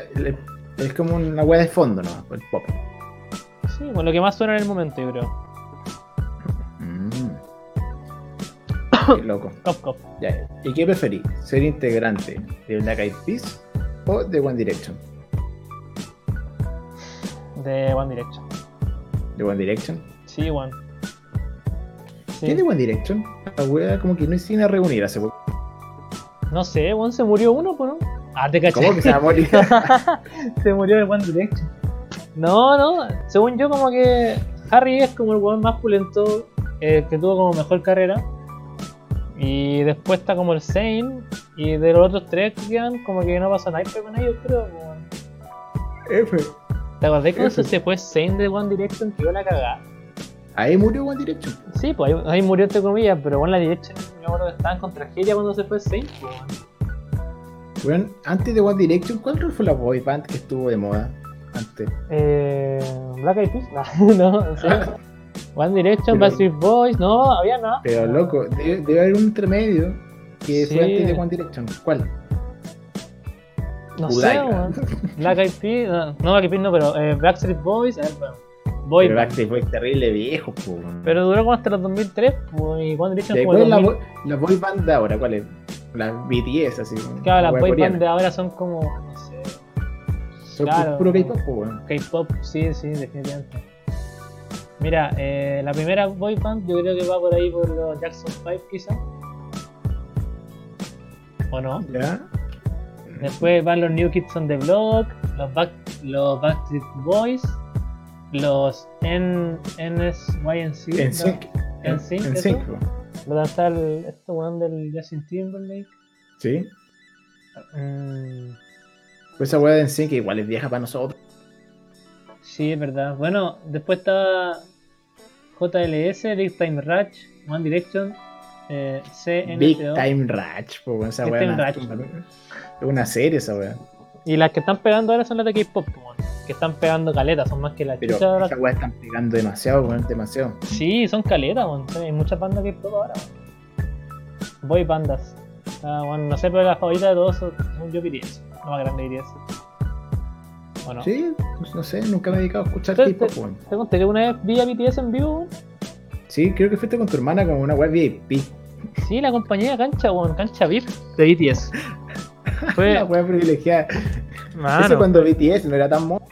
es como una weá de fondo, ¿no? El pop. Sí, con lo que más suena en el momento, yo creo. Mm. Qué loco. Cop, cop. Ya. ¿Y qué preferís? ¿Ser integrante de Black Eyed Peas o de One Direction? De One Direction. ¿De One Direction? Sí, One. Sí. ¿Quién es de One Direction? La wea como que no hicieron a reunir hace poco. No sé, One se murió uno, no. Ah, te caché. ¿Cómo que se va a morir? se murió de One Direction. No, no, según yo como que Harry es como el weón más pulento, eh, que tuvo como mejor carrera. Y después está como el Zane, y de los otros tres que quedan, como que no pasa nada con ellos, creo. weón. F. ¿Te acordás cuando se fue Zane de One Direction? Que iba la cagada. Ahí murió One Direction. Sí, pues ahí, ahí murió entre comillas, pero bueno, la Direction, me acuerdo que estaban con tragedia cuando se fue Zane. pues, weón. Bueno, antes de One Direction, ¿cuál fue la boy band que estuvo de moda? Antes. Eh, Black Eyed Peas, no, no, en serio. One Direction, Backstreet Boys, no, había nada. Pero loco, debe, debe haber un intermedio que Sí. fue antes de One Direction. ¿Cuál? No sé. Black Eyed Peas, no, no Black Eyed Peas no, pero eh, Backstreet Boys, a ver, bueno, Boy Pero. Backstreet Boys terrible viejo, po. Pero duró como hasta los 2003, pues, y One Direction ¿De como ¿Cuál el es la, 2000. boy- la boy band de ahora? ¿Cuál es? La BTS, así. Claro, las boy coreana. band de ahora son como, no sé, claro. puro K-pop, po, weón. K-pop, sí, sí, definitivamente. Mira, eh, la primera boy band yo creo que va por ahí por los Jackson 5 quizá. ¿O no? ¿Ya? Después van los New Kids on the Block, los, back, los Backstreet Boys, los N, NSYNC, En sync. En sync, lo danza el, este weón del Justin Timberlake. Sí. Mm, Pues esa weá de En sync igual es vieja para nosotros. sí, es verdad. Bueno, después está JLS, Big Time Rush, One Direction, eh. Big Time Ratch, po. Esa Big weá. Es una serie esa weá. Y las que están pegando ahora son las de K-pop. Que están pegando caletas, son más que las Pero chuchas ahora. esas weas están pegando demasiado, weón, demasiado. Sí, son caletas, weón. Hay muchas bandas K-pop ahora, weón. Boy bandas. Ah, bueno, no sé, pero la favorita de todos son son yo BTS. La más grande BTS. Bueno, Sí, pues no sé, nunca me he dedicado a escuchar K-pop, te- weón. ¿Te conté que una vez vi a BTS en vivo? Sí, creo que fuiste con tu hermana como una web VIP. Sí, la compañía cancha, weón. Cancha VIP de BTS. Fue. La wea privilegiada. Mano. Eso cuando BTS no era tan mono.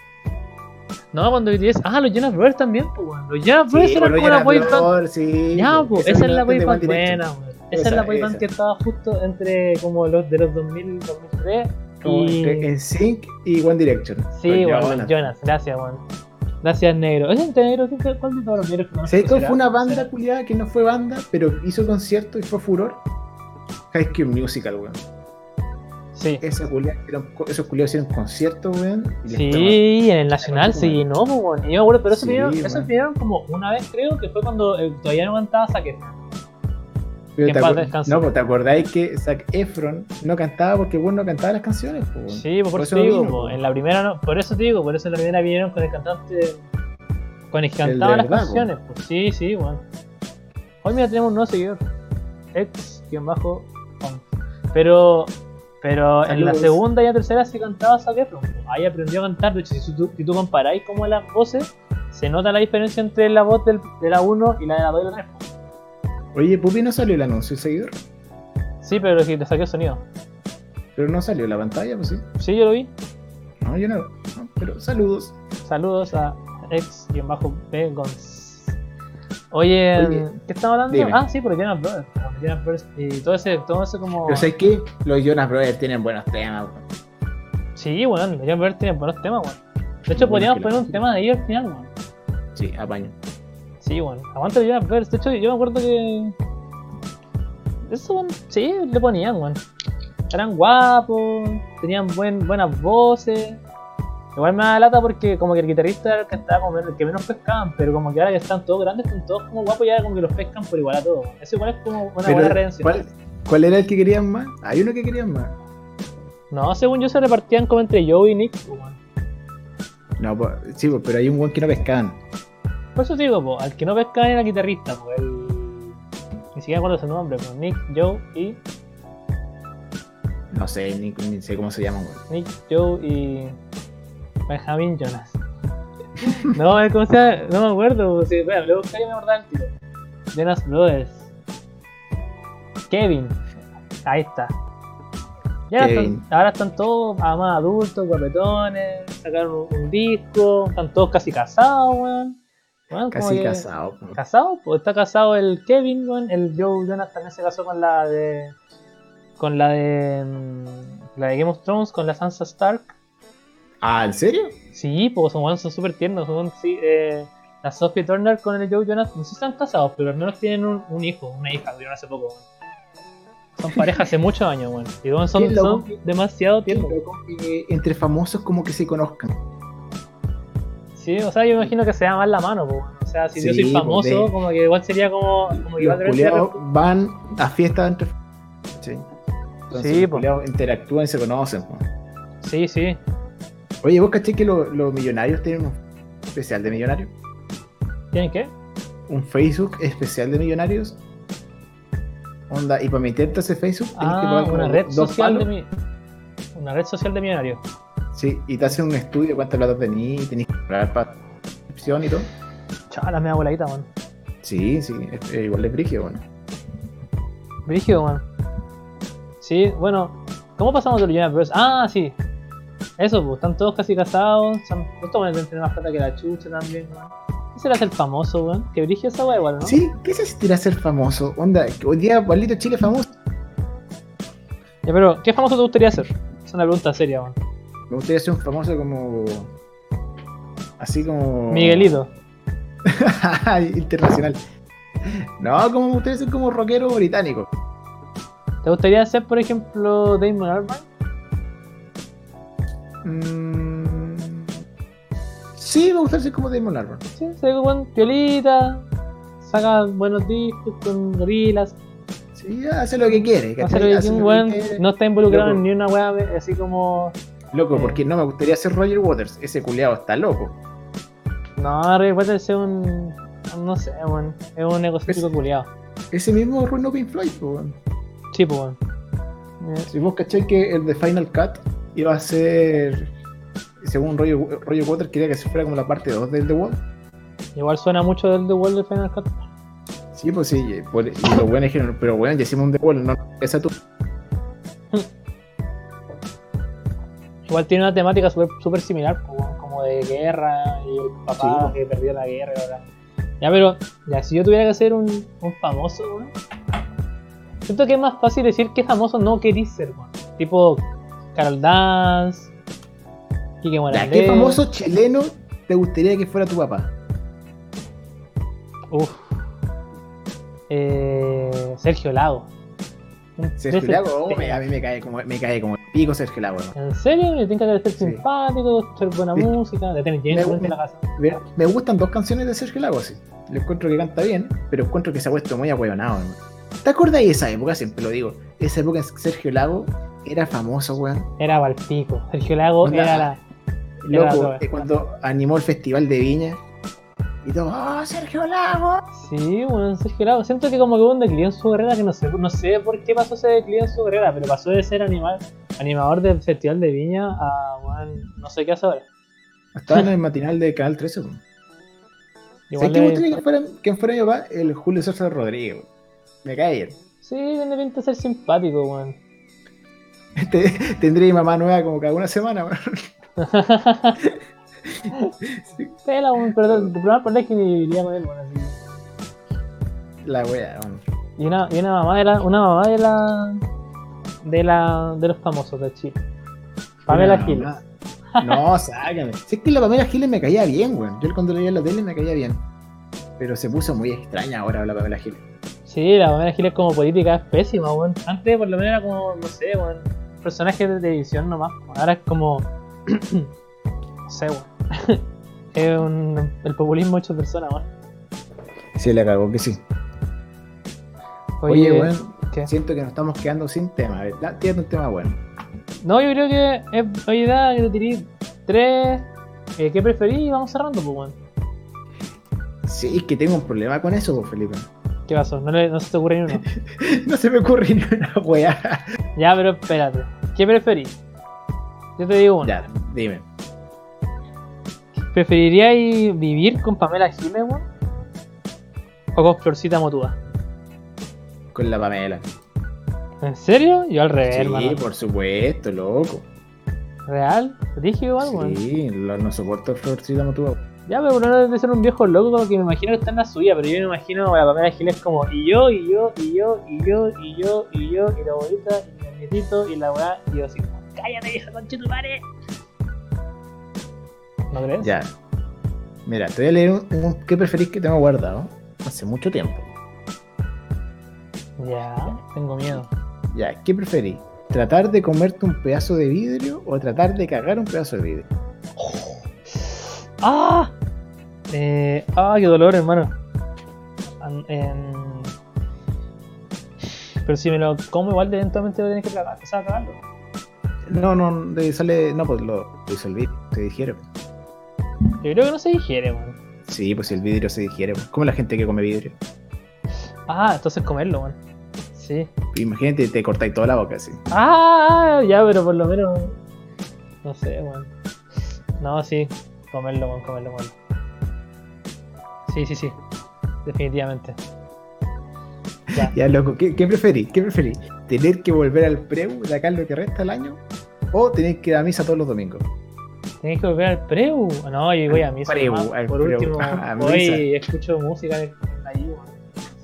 No, cuando BTS. Ah, los Jonas Brothers también, pues, weón. Los Jonas Brothers Sí, eran como la sí. Ya, pues, esa es la boy de band One Direction. buena, weón. Esa, es Esa, la boy band esa. que estaba justo entre como los de los 2000, 2003 Como y... entre NSYNC y One Direction. Sí, Los weón, Jonas. Gracias, weón. Gracias, negro. ¿Es entre negro? ¿Qué- ¿Cuál de todos los negros que conozco ¿Sabes cuál será? fue una banda culiada que no fue banda, pero hizo concierto y fue furor? High School Musical, weón. Sí. Esa culiada, hicieron- esos culiados hicieron concierto, weón. Sí, en el Nacional se Bueno. llenó, pues, weón. Y yo me acuerdo, pero eso Sí, eso vinieron como una vez, creo, que fue cuando eh, todavía no cantaba Saque. Pero que te en paz descanse. No, pues te acordáis que Zac Efron no cantaba porque weón no cantaba las canciones, pues, weón. Sí, pues por eso no te digo, vino, po, pues. en la primera no, por eso te digo, por eso en la primera vinieron con el cantante, con el que cantaba las verdad, canciones, pues sí, sí, weón. Hoy mira tenemos un nuevo seguidor, ex, bajo, pero, pero en la segunda y la tercera se cantaba Zac Efron, po. ahí aprendió a cantar, de hecho si tú, si tú comparáis como las voces, se nota la diferencia entre la voz del- de la 1 y la de la 2 y la 3. Oye, Pupi no salió el anuncio, el seguidor. Sí, pero que te saqué el sonido. Pero no salió la pantalla, pues sí. Sí, yo lo vi. No, yo no. no, pero saludos. Saludos a ex-b Gons. Oye, Oye, ¿qué estamos hablando? dime. Ah, sí, por Jonas Brothers. Por Jonas Brothers y todo ese, todo ese como. Pero ¿sabes qué? Los Jonas Brothers tienen buenos temas, weón. Sí, weón, los Jonas Brothers tienen buenos temas, weón. De hecho, Bueno, podríamos que poner un tema de ellos al final, weón. Sí, apaño. Sí. Aguanta los Jonas Brothers. De hecho, yo me acuerdo que. Eso, weón, sí, le ponían, weón. Eran guapos, tenían buen, buenas voces. Igual me da lata porque como que el guitarrista era el que estaba como el que menos pescaban, pero como que ahora que están todos grandes, están todos como guapos y ahora como que los pescan por igual a todos. Eso igual es como una Pero, buena redención. ¿cuál, cuál era el que querían más? Hay uno que querían más. No, según yo se repartían como entre Joe y Nick, weón. No, pues, sí, pues, pero hay un buen que no pescaban. Por eso digo, po, al que no pescaba era guitarrista, pues el. Ni siquiera recuerdo su nombre, pues Nick, Joe y. No sé, ni, ni sé cómo se llaman. Nick, Joe y. Benjamin Jonas. no, ¿cómo se llama? No me acuerdo. pues, Sí, bueno, luego y me acordaba el tiro. Jonas Brothers. Kevin. Ahí está. Y ahora, Kevin. están, ahora están todos más adultos, guapetones, sacaron un, un disco, están todos casi casados, weón. Casi que- casado. ¿Casado? Pues está casado el Kevin, weón. El Joe Jonas también se casó con la de. Con la de. mm, La de Game of Thrones, con la Sansa Stark. Ah, ¿en serio? Sí, pues son son súper tiernos. Son, sí, eh, la Sophie Turner con el Joe Jonas, no sé si están casados, pero al menos tienen un, un hijo, una hija, tuvieron hace poco. Son pareja hace muchos años, weón. Y son, son demasiado tiernos. Entre famosos como que se conozcan. Sí, o sea, yo imagino que se da más la mano, pues, weón. O sea, si yo Sí, soy pues, famoso, de- como que igual sería como. como que Los culiados van a fiestas entre. Sí. Entonces Sí, los po. interactúan y se conocen. po. Sí, sí. Oye, ¿vos caché que lo- los millonarios tienen un especial de millonarios? ¿Tienen qué? Un Facebook especial de millonarios. Onda, y para meterte a ese Facebook tenés que Ah, pagar una red social de mi... Una red social de millonarios. Sí, y te hacen un estudio de cuánta plata tenés, tenés que pagar para suscripción y todo. Chaval, me da voladita, man. Sí, sí, es- es igual de frigio, bueno. Brígido, man. Sí, bueno. ¿Cómo pasamos de los Jonas Brothers? Ah, sí. Eso, pues, están todos casi casados. Son... Estos van a tener más plata que la chucha también, man. ¿Qué será ser famoso, weón? Que brígido esa weá igual, ¿no? Sí, ¿qué se sentirá ser famoso? Onda, hoy día Pablito Chile es famoso. Ya, pero, ¿qué famoso te gustaría ser? Es una pregunta seria, man. Me gustaría ser un famoso como. Así como. Miguelito. Internacional. No, como me gustaría ser como rockero británico. ¿Te gustaría ser, por ejemplo, Damon Albarn? Mm, Sí, me gustaría ser como Damon Albarn. Sí, se ve con piolita. Saca buenos discos con gorilas. Sí, hace lo que quiere. Hace lo que Hace quiere. no está involucrado Loco. en ni una weá así como Loco, porque no me gustaría ser Roger Waters. Ese culiado está loco. No, Roger Waters es un. No sé, weón. Es un egocéntrico Es- culiado. Ese mismo ruinó Pink Floyd, po, weón. Sí, weón. Eh, Si vos cachai que el de Final Cut iba a ser. Según Roger, Roger Waters, quería que se fuera como la parte 2 del The Wall. Igual suena mucho del The World de Final Cut. Sí, pues sí. por- y los buenos dijeron, pero bueno, ya hicimos un The Wall, no esa tú. Igual tiene una temática súper similar, como de guerra y el papá Sí. que perdió la guerra y bla. Ya, pero, ya, si yo tuviera que ser un, un famoso, weón. Siento que es más fácil decir que famoso no querís ser, weón. Tipo, Carol Dance, Kike Ya, Morandé. ¿Qué famoso chileno te gustaría que fuera tu papá? Uf. Eh, Sergio Lago. Sergio Lago, oh, a mí me cae como, me cae como el pico Sergio Lago. ¿no? ¿En serio? Me tiene que ser Sí. simpático, escuchar buena Sí. música, de tener Me- la casa. Me, me gustan dos canciones de Sergio Lago, sí. Le encuentro que canta bien, pero encuentro que se ha puesto muy ahueonado, hermano. ¿Te acuerdas de esa época? Siempre lo digo. Esa época en Sergio Lago era famoso, weón. Era Valpico. Sergio Lago era la. Era Loco, todo. eh, cuando animó el Festival de Viña. Y todo, ¡oh, Sergio Lago! Sí, bueno, Sergio Lago. Siento que como que hubo un declive en su carrera que no sé, no sé por qué pasó ese declive en su carrera, pero pasó de ser animal, animador del Festival de Viña a, bueno, no sé qué hace ahora. Estaba en el matinal de Canal 13, weón. Igual ¿Sabes gustaría que fuera, que fuera mi papá? El Julio César Rodríguez. Me cae bien. Sí, tiene pinta de ser simpático, weón. Te- Tendré mi mamá nueva como cada una semana, weón. Pela, problema es que ni viviría con él, así. La wea. Y una, y una mamá de la, una mamá de la, de la, de los famosos de Chile. Pamela Giles. No, sácame. Si es que la Pamela Giles me caía bien, weón. Yo cuando leía en la tele me caía bien. Pero se puso muy extraña ahora la Pamela Giles. Sí, la Pamela Giles como política es pésima, weón. Antes por lo menos era como, no sé, weón, personaje de televisión nomás. Ahora es como, no sé, weón. es un, el populismo hecho persona, weón. Sí, le cagó que sí. Oye, Oye, weón, ¿qué? siento que nos estamos quedando sin tema. ¿verdad? Tírate un tema bueno. No, yo creo que es oye, da que te tiré tres. Eh, ¿Qué preferís? Y vamos cerrando, pues, weón. Sí, es que tengo un problema con eso, pues, Felipe. ¿Qué pasó? No, le- no se te ocurre ni uno. No se me ocurre ni una weá. ya, pero espérate. ¿Qué preferís? Yo te digo uno. Ya, dime. ¿Preferiríais vivir con Pamela Giles, weón? ¿O con Florcita Motúa? Con la Pamela. ¿En serio? Yo al revés, Sí, hermano. por supuesto, loco. ¿Real? ¿Dije igual, weón? Sí, lo- no soporto el florcito como Ya, pero no debe ser un viejo loco como que me imagino que está en la suya, pero yo me imagino a la Pamela Giles como y yo, y yo, y yo, y yo, y yo, y yo, y la abuelita, y el nietito, y la weá, y yo así como, cállate vieja conchetumare. ¿No crees? Ya. Mira, te voy a leer un, un- qué preferís que tengo guardado hace mucho tiempo. Ya, tengo miedo. Ya, ¿qué preferís? ¿Tratar de comerte un pedazo de vidrio o tratar de cagar un pedazo de vidrio? ¡Ah! Eh, ¡Ah, qué dolor, hermano! An- em, Pero si me lo como, igual eventualmente a tener que tragar, empezar a cagarlo. No, no, sale. No, pues lo, lo disolví, se digiere. Yo creo que no se digiere, weón. Sí, pues si el vidrio se digiere. pues. ¿Cómo la gente que come vidrio? Ah, entonces comerlo, weón. Sí. Imagínate, te cortáis toda la boca así. Ah, ya, pero por lo menos. No sé, weón. No, sí. Comerlo, weón, comerlo, comerlo. Sí, sí, sí. Definitivamente. Ya. Ya, loco, ¿qué, qué preferís? ¿Qué preferís? ¿Tener que volver al preu de acá lo que resta del año? ¿O tener que ir a misa todos los domingos? Tenés que volver al preu. No, yo voy a misa. Preu, al Por preu. último, A voy misa. y escucho música en.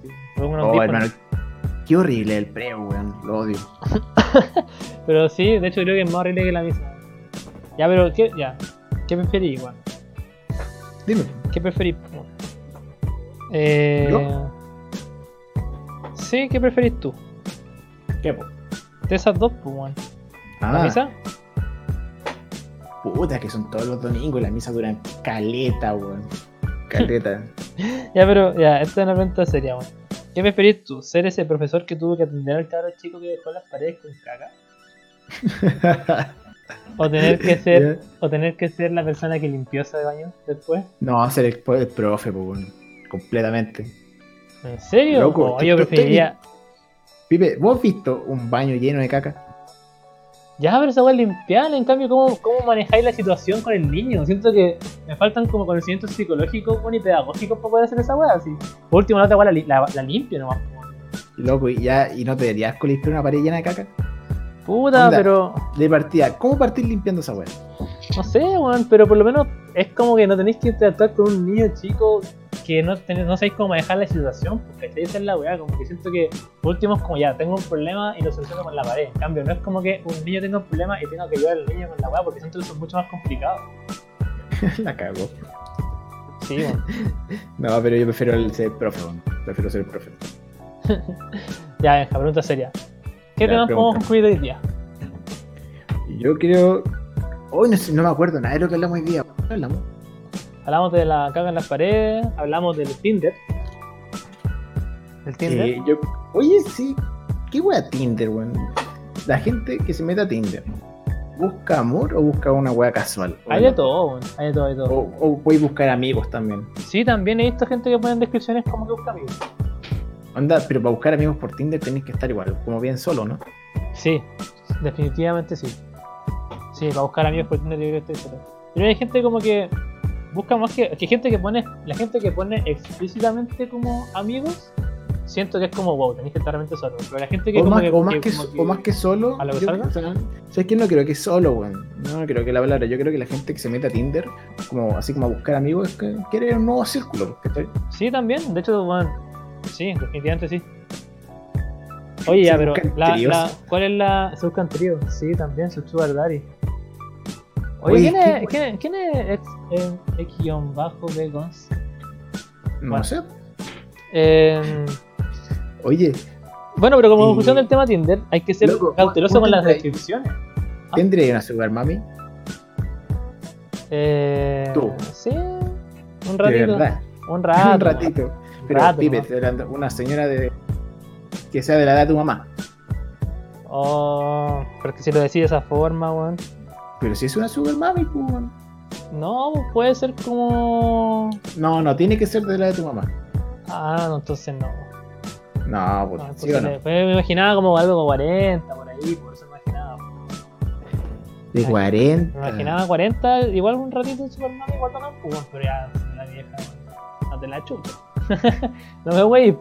Sí. Pongo unos Oh, hermano, qué horrible el preu, weón. Lo odio. Pero sí, de hecho creo que es más horrible que la misa. Ya, pero ¿qué? Ya. ¿Qué preferís, weón? Dime. ¿Qué preferís? Eh... ¿Yo? Sí, ¿qué preferís tú? ¿Qué, po? De esas dos, pues, weón. ¿La Ah, misa? Puta, que son todos los domingos y las misas duran caleta, weón. Caleta. Ya, pero, ya, esta es una pregunta seria, weón. ¿Qué preferís tú? ¿Ser ese profesor que tuvo que atender al cabro chico que dejó las paredes con caca? O tener que ser, o tener que ser la persona que limpió ese baño después. No, ser el, el profe, pues. Completamente. ¿En serio? Loco, O te- yo preferiría. Pipe, ¿vos has visto un baño lleno de caca? Ya, pero esa weá es limpiarla. En cambio, ¿cómo, ¿cómo manejáis la situación con el niño? Siento que me faltan como conocimientos psicológicos y pedagógicos para poder hacer esa weá. Así. Por último, la otra weá la, la, la limpio nomás. loco, y ya, y no te darías asco limpiar una pared llena de caca. Puta, Onda. pero. De partida, ¿cómo partir limpiando esa weá? No sé, weón, pero por lo menos es como que no tenéis que interactuar con un niño chico que no, tenés- no sabéis cómo manejar la situación, porque esa es la weá, como que siento que por último es como ya, tengo un problema y lo soluciono con la pared. En cambio, no es como que un niño tenga un problema y tenga que ayudar al niño con la weá, porque siento que eso es mucho más complicado. la cago. Sí, weón. No, pero yo prefiero el ser profe, weón. Prefiero ser el profe. Ya, Benja, pregunta seria. ¿Qué temas podemos concluir hoy día? Yo creo. Hoy no, sé- no me acuerdo nada de lo que hablamos hoy día. ¿Qué hablamos? Hablamos de la caga en las paredes, hablamos del Tinder. ¿El Tinder? Eh, yo... Oye, sí. ¿Qué wea Tinder, weón? La gente que se mete a Tinder, ¿busca amor o busca una wea casual? hay de todo, weón, hay de todo, hay de todo. O, o puedes buscar amigos también. Sí, también he visto gente que pone en descripciones como que busca amigos. Onda, pero para buscar amigos por Tinder tenés que estar igual, como bien solo, ¿no? Sí, definitivamente sí. Sí, para buscar amigos por Tinder yo creo que estoy solo. Pero hay gente como que busca más que, que gente que pone, la gente que pone explícitamente como amigos, siento que es como wow, tenés que estar realmente solo. Pero la gente que O como más, que, o, más que que, como o más que solo. ¿A lo que yo- salga? o sea, ¿Sabes qué? No creo que solo, weón. No, creo que la palabra. Yo creo que la gente que se mete a Tinder, como así como a buscar amigos, es que quiere un nuevo círculo. ¿cachai? Sí, también, de hecho, bueno, sí, definitivamente sí. Oye, ya, Se pero la, ¿cuál es la. Se buscan tríos, sí, también, Sugar Daddy. Oye, Oye, ¿quién, ¿qué- es, ¿quién, es, ¿quién es ex, eh, X-Bajo Begons? No Bueno. sé. Eh, Oye, bueno, pero como Y- conclusión del tema Tinder, hay que ser Loco, cauteloso ¿cómo con las descripciones. ¿tendría una sugar mami? Eh, Tú. Sí, un De ratito. verdad. Un rato. un ratito. Pero, rato una señora de que sea de la edad de tu mamá. Oh, porque si lo decís de esa forma, weón. Pero si es una sugar mami, pues, weón. No, puede ser como. No, no, tiene que ser de la de tu mamá. Ah, no, entonces no. No, pues, No, ¿sí entonces o no? le- me imaginaba como algo como 40 por ahí, por eso me imaginaba. De 40. Me imaginaba 40, igual un ratito en Superman, igual no, pues, pero ya la vieja, no te la chupo. No me voy.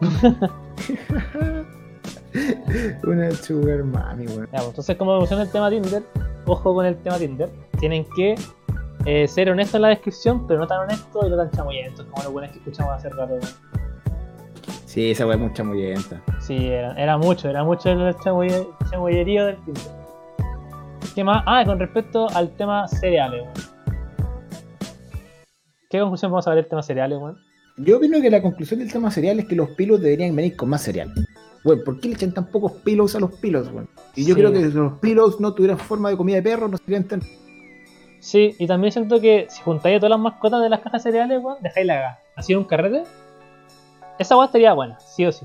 Una sugar mami, weón. Pues, entonces, como evoluciona el tema Tinder, ojo con el tema Tinder, tienen que eh, ser honestos en la descripción, pero no tan honestos y no tan chamullentos, como los buenos que escuchamos hace rato. weón. Sí, esa weá es mucha muyenta. Sí, era, era mucho, era mucho el chamulle- chamullerío del Tinder. ¿Qué más? Ah, con respecto al tema cereales, weón. ¿Qué conclusión vamos a ver del tema cereales, weón? Yo opino que la conclusión del tema cereal es que los pilos deberían venir con más cereal. Weón, ¿por qué le echan tan pocos pilos a los pilos, weón? Y yo Sí. creo que si los pilos no tuvieran forma de comida de perro, no serían tan. Sí, y también siento que si juntáis a todas las mascotas de las cajas cereales, weón, dejáis la gas. Así en un carrete. Esa weá estaría buena, sí o sí.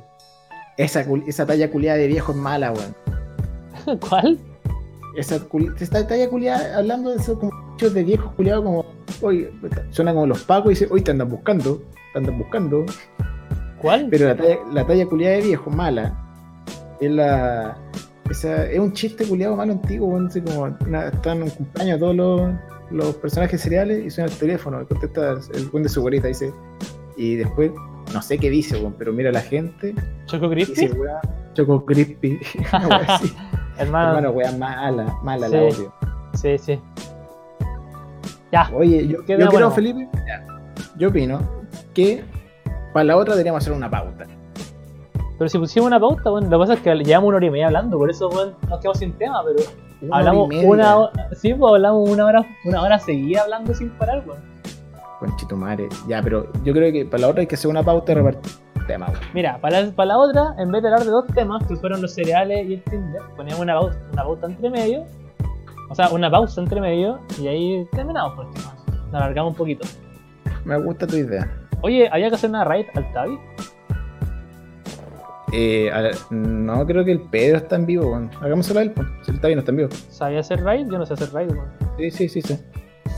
Esa, esa talla culiada de viejo es mala, weón. ¿Cuál? Esa, esta talla culiada, hablando de eso, como de viejos culiados, como. Oye, suena como los pacos y dice, hoy te andan buscando, andan buscando. ¿Cuál? Pero la talla, la talla culiada de viejo, mala, es la. Esa, es un chiste culiado malo antiguo, así como una- están en un cumpleaños todos los, los personajes seriales y suena el teléfono, y contesta el buen de su güerita, dice. Y después, no sé qué dice, pero mira a la gente, ¿Choco dice, Crispy? weá, Choco Crispy. Hermano, Hermano, weá mala, mala Sí. la odio. sí, sí. Ya, Oye, yo, yo creo, bueno. Felipe, ya, yo opino que para la otra deberíamos hacer una pauta. pero si pusimos una pauta, bueno, lo que pasa es que llevamos una hora y media hablando, por eso, weón, nos quedamos sin tema, pero Una hablamos una hora, sí, pues hablamos una hora, una hora seguida hablando sin parar, weón. Conchito madre. Ya, pero yo creo que para la otra hay que hacer una pauta y repartir temas. Mira, para la, para la otra, en vez de hablar de dos temas, que fueron los cereales y el Tinder, ponemos una pausa, una pauta entre medio. O sea, una pausa entre medio y ahí terminamos por el tema. Nos alargamos un poquito. Me gusta tu idea. Oye, había que hacer una raid al Tabi. Eh, no creo que el Pedro está en vivo, weón. Hagámoselo a él, pues. Si está bien, no está en vivo. ¿Sabía hacer raid? Yo no sé hacer raid, weón. Sí, sí, sí, sí.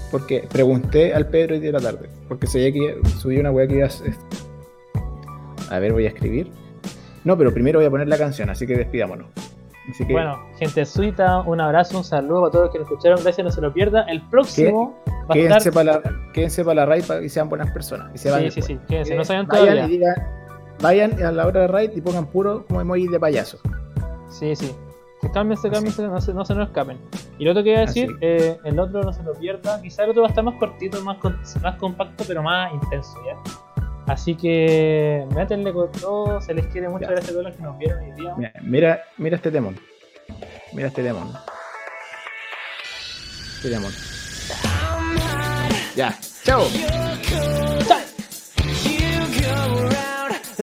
Porque pregunté al Pedro hoy día de la tarde. Porque sabía que subí una weá que iba a hacer. A ver, voy a escribir. No, pero primero voy a poner la canción, así que despidámonos. Así que, Bueno, gente suita, un abrazo, un saludo para todos los que nos escucharon. Gracias, no se lo pierda. El próximo va a quédense estar. para la, quédense para la raid para que sean buenas personas. Y se van Sí, sí, sí, quédense, no saben vayan todavía. y digan, vayan a la hora de raid y pongan puro como emoji de payaso. Sí, sí. Cálmense, cálmense, no se, no se nos escapen. Y lo otro que iba a decir, eh, el otro no se lo pierda. Quizá el otro va a estar más cortito, más, con- más compacto, pero más intenso, ¿ya? Así que métanle con todo, se les quiere mucho, Ya. gracias a todos los que nos vieron hoy día. Mira, mira, mira este demon. Mira este demon. Este demon. Ya, chao.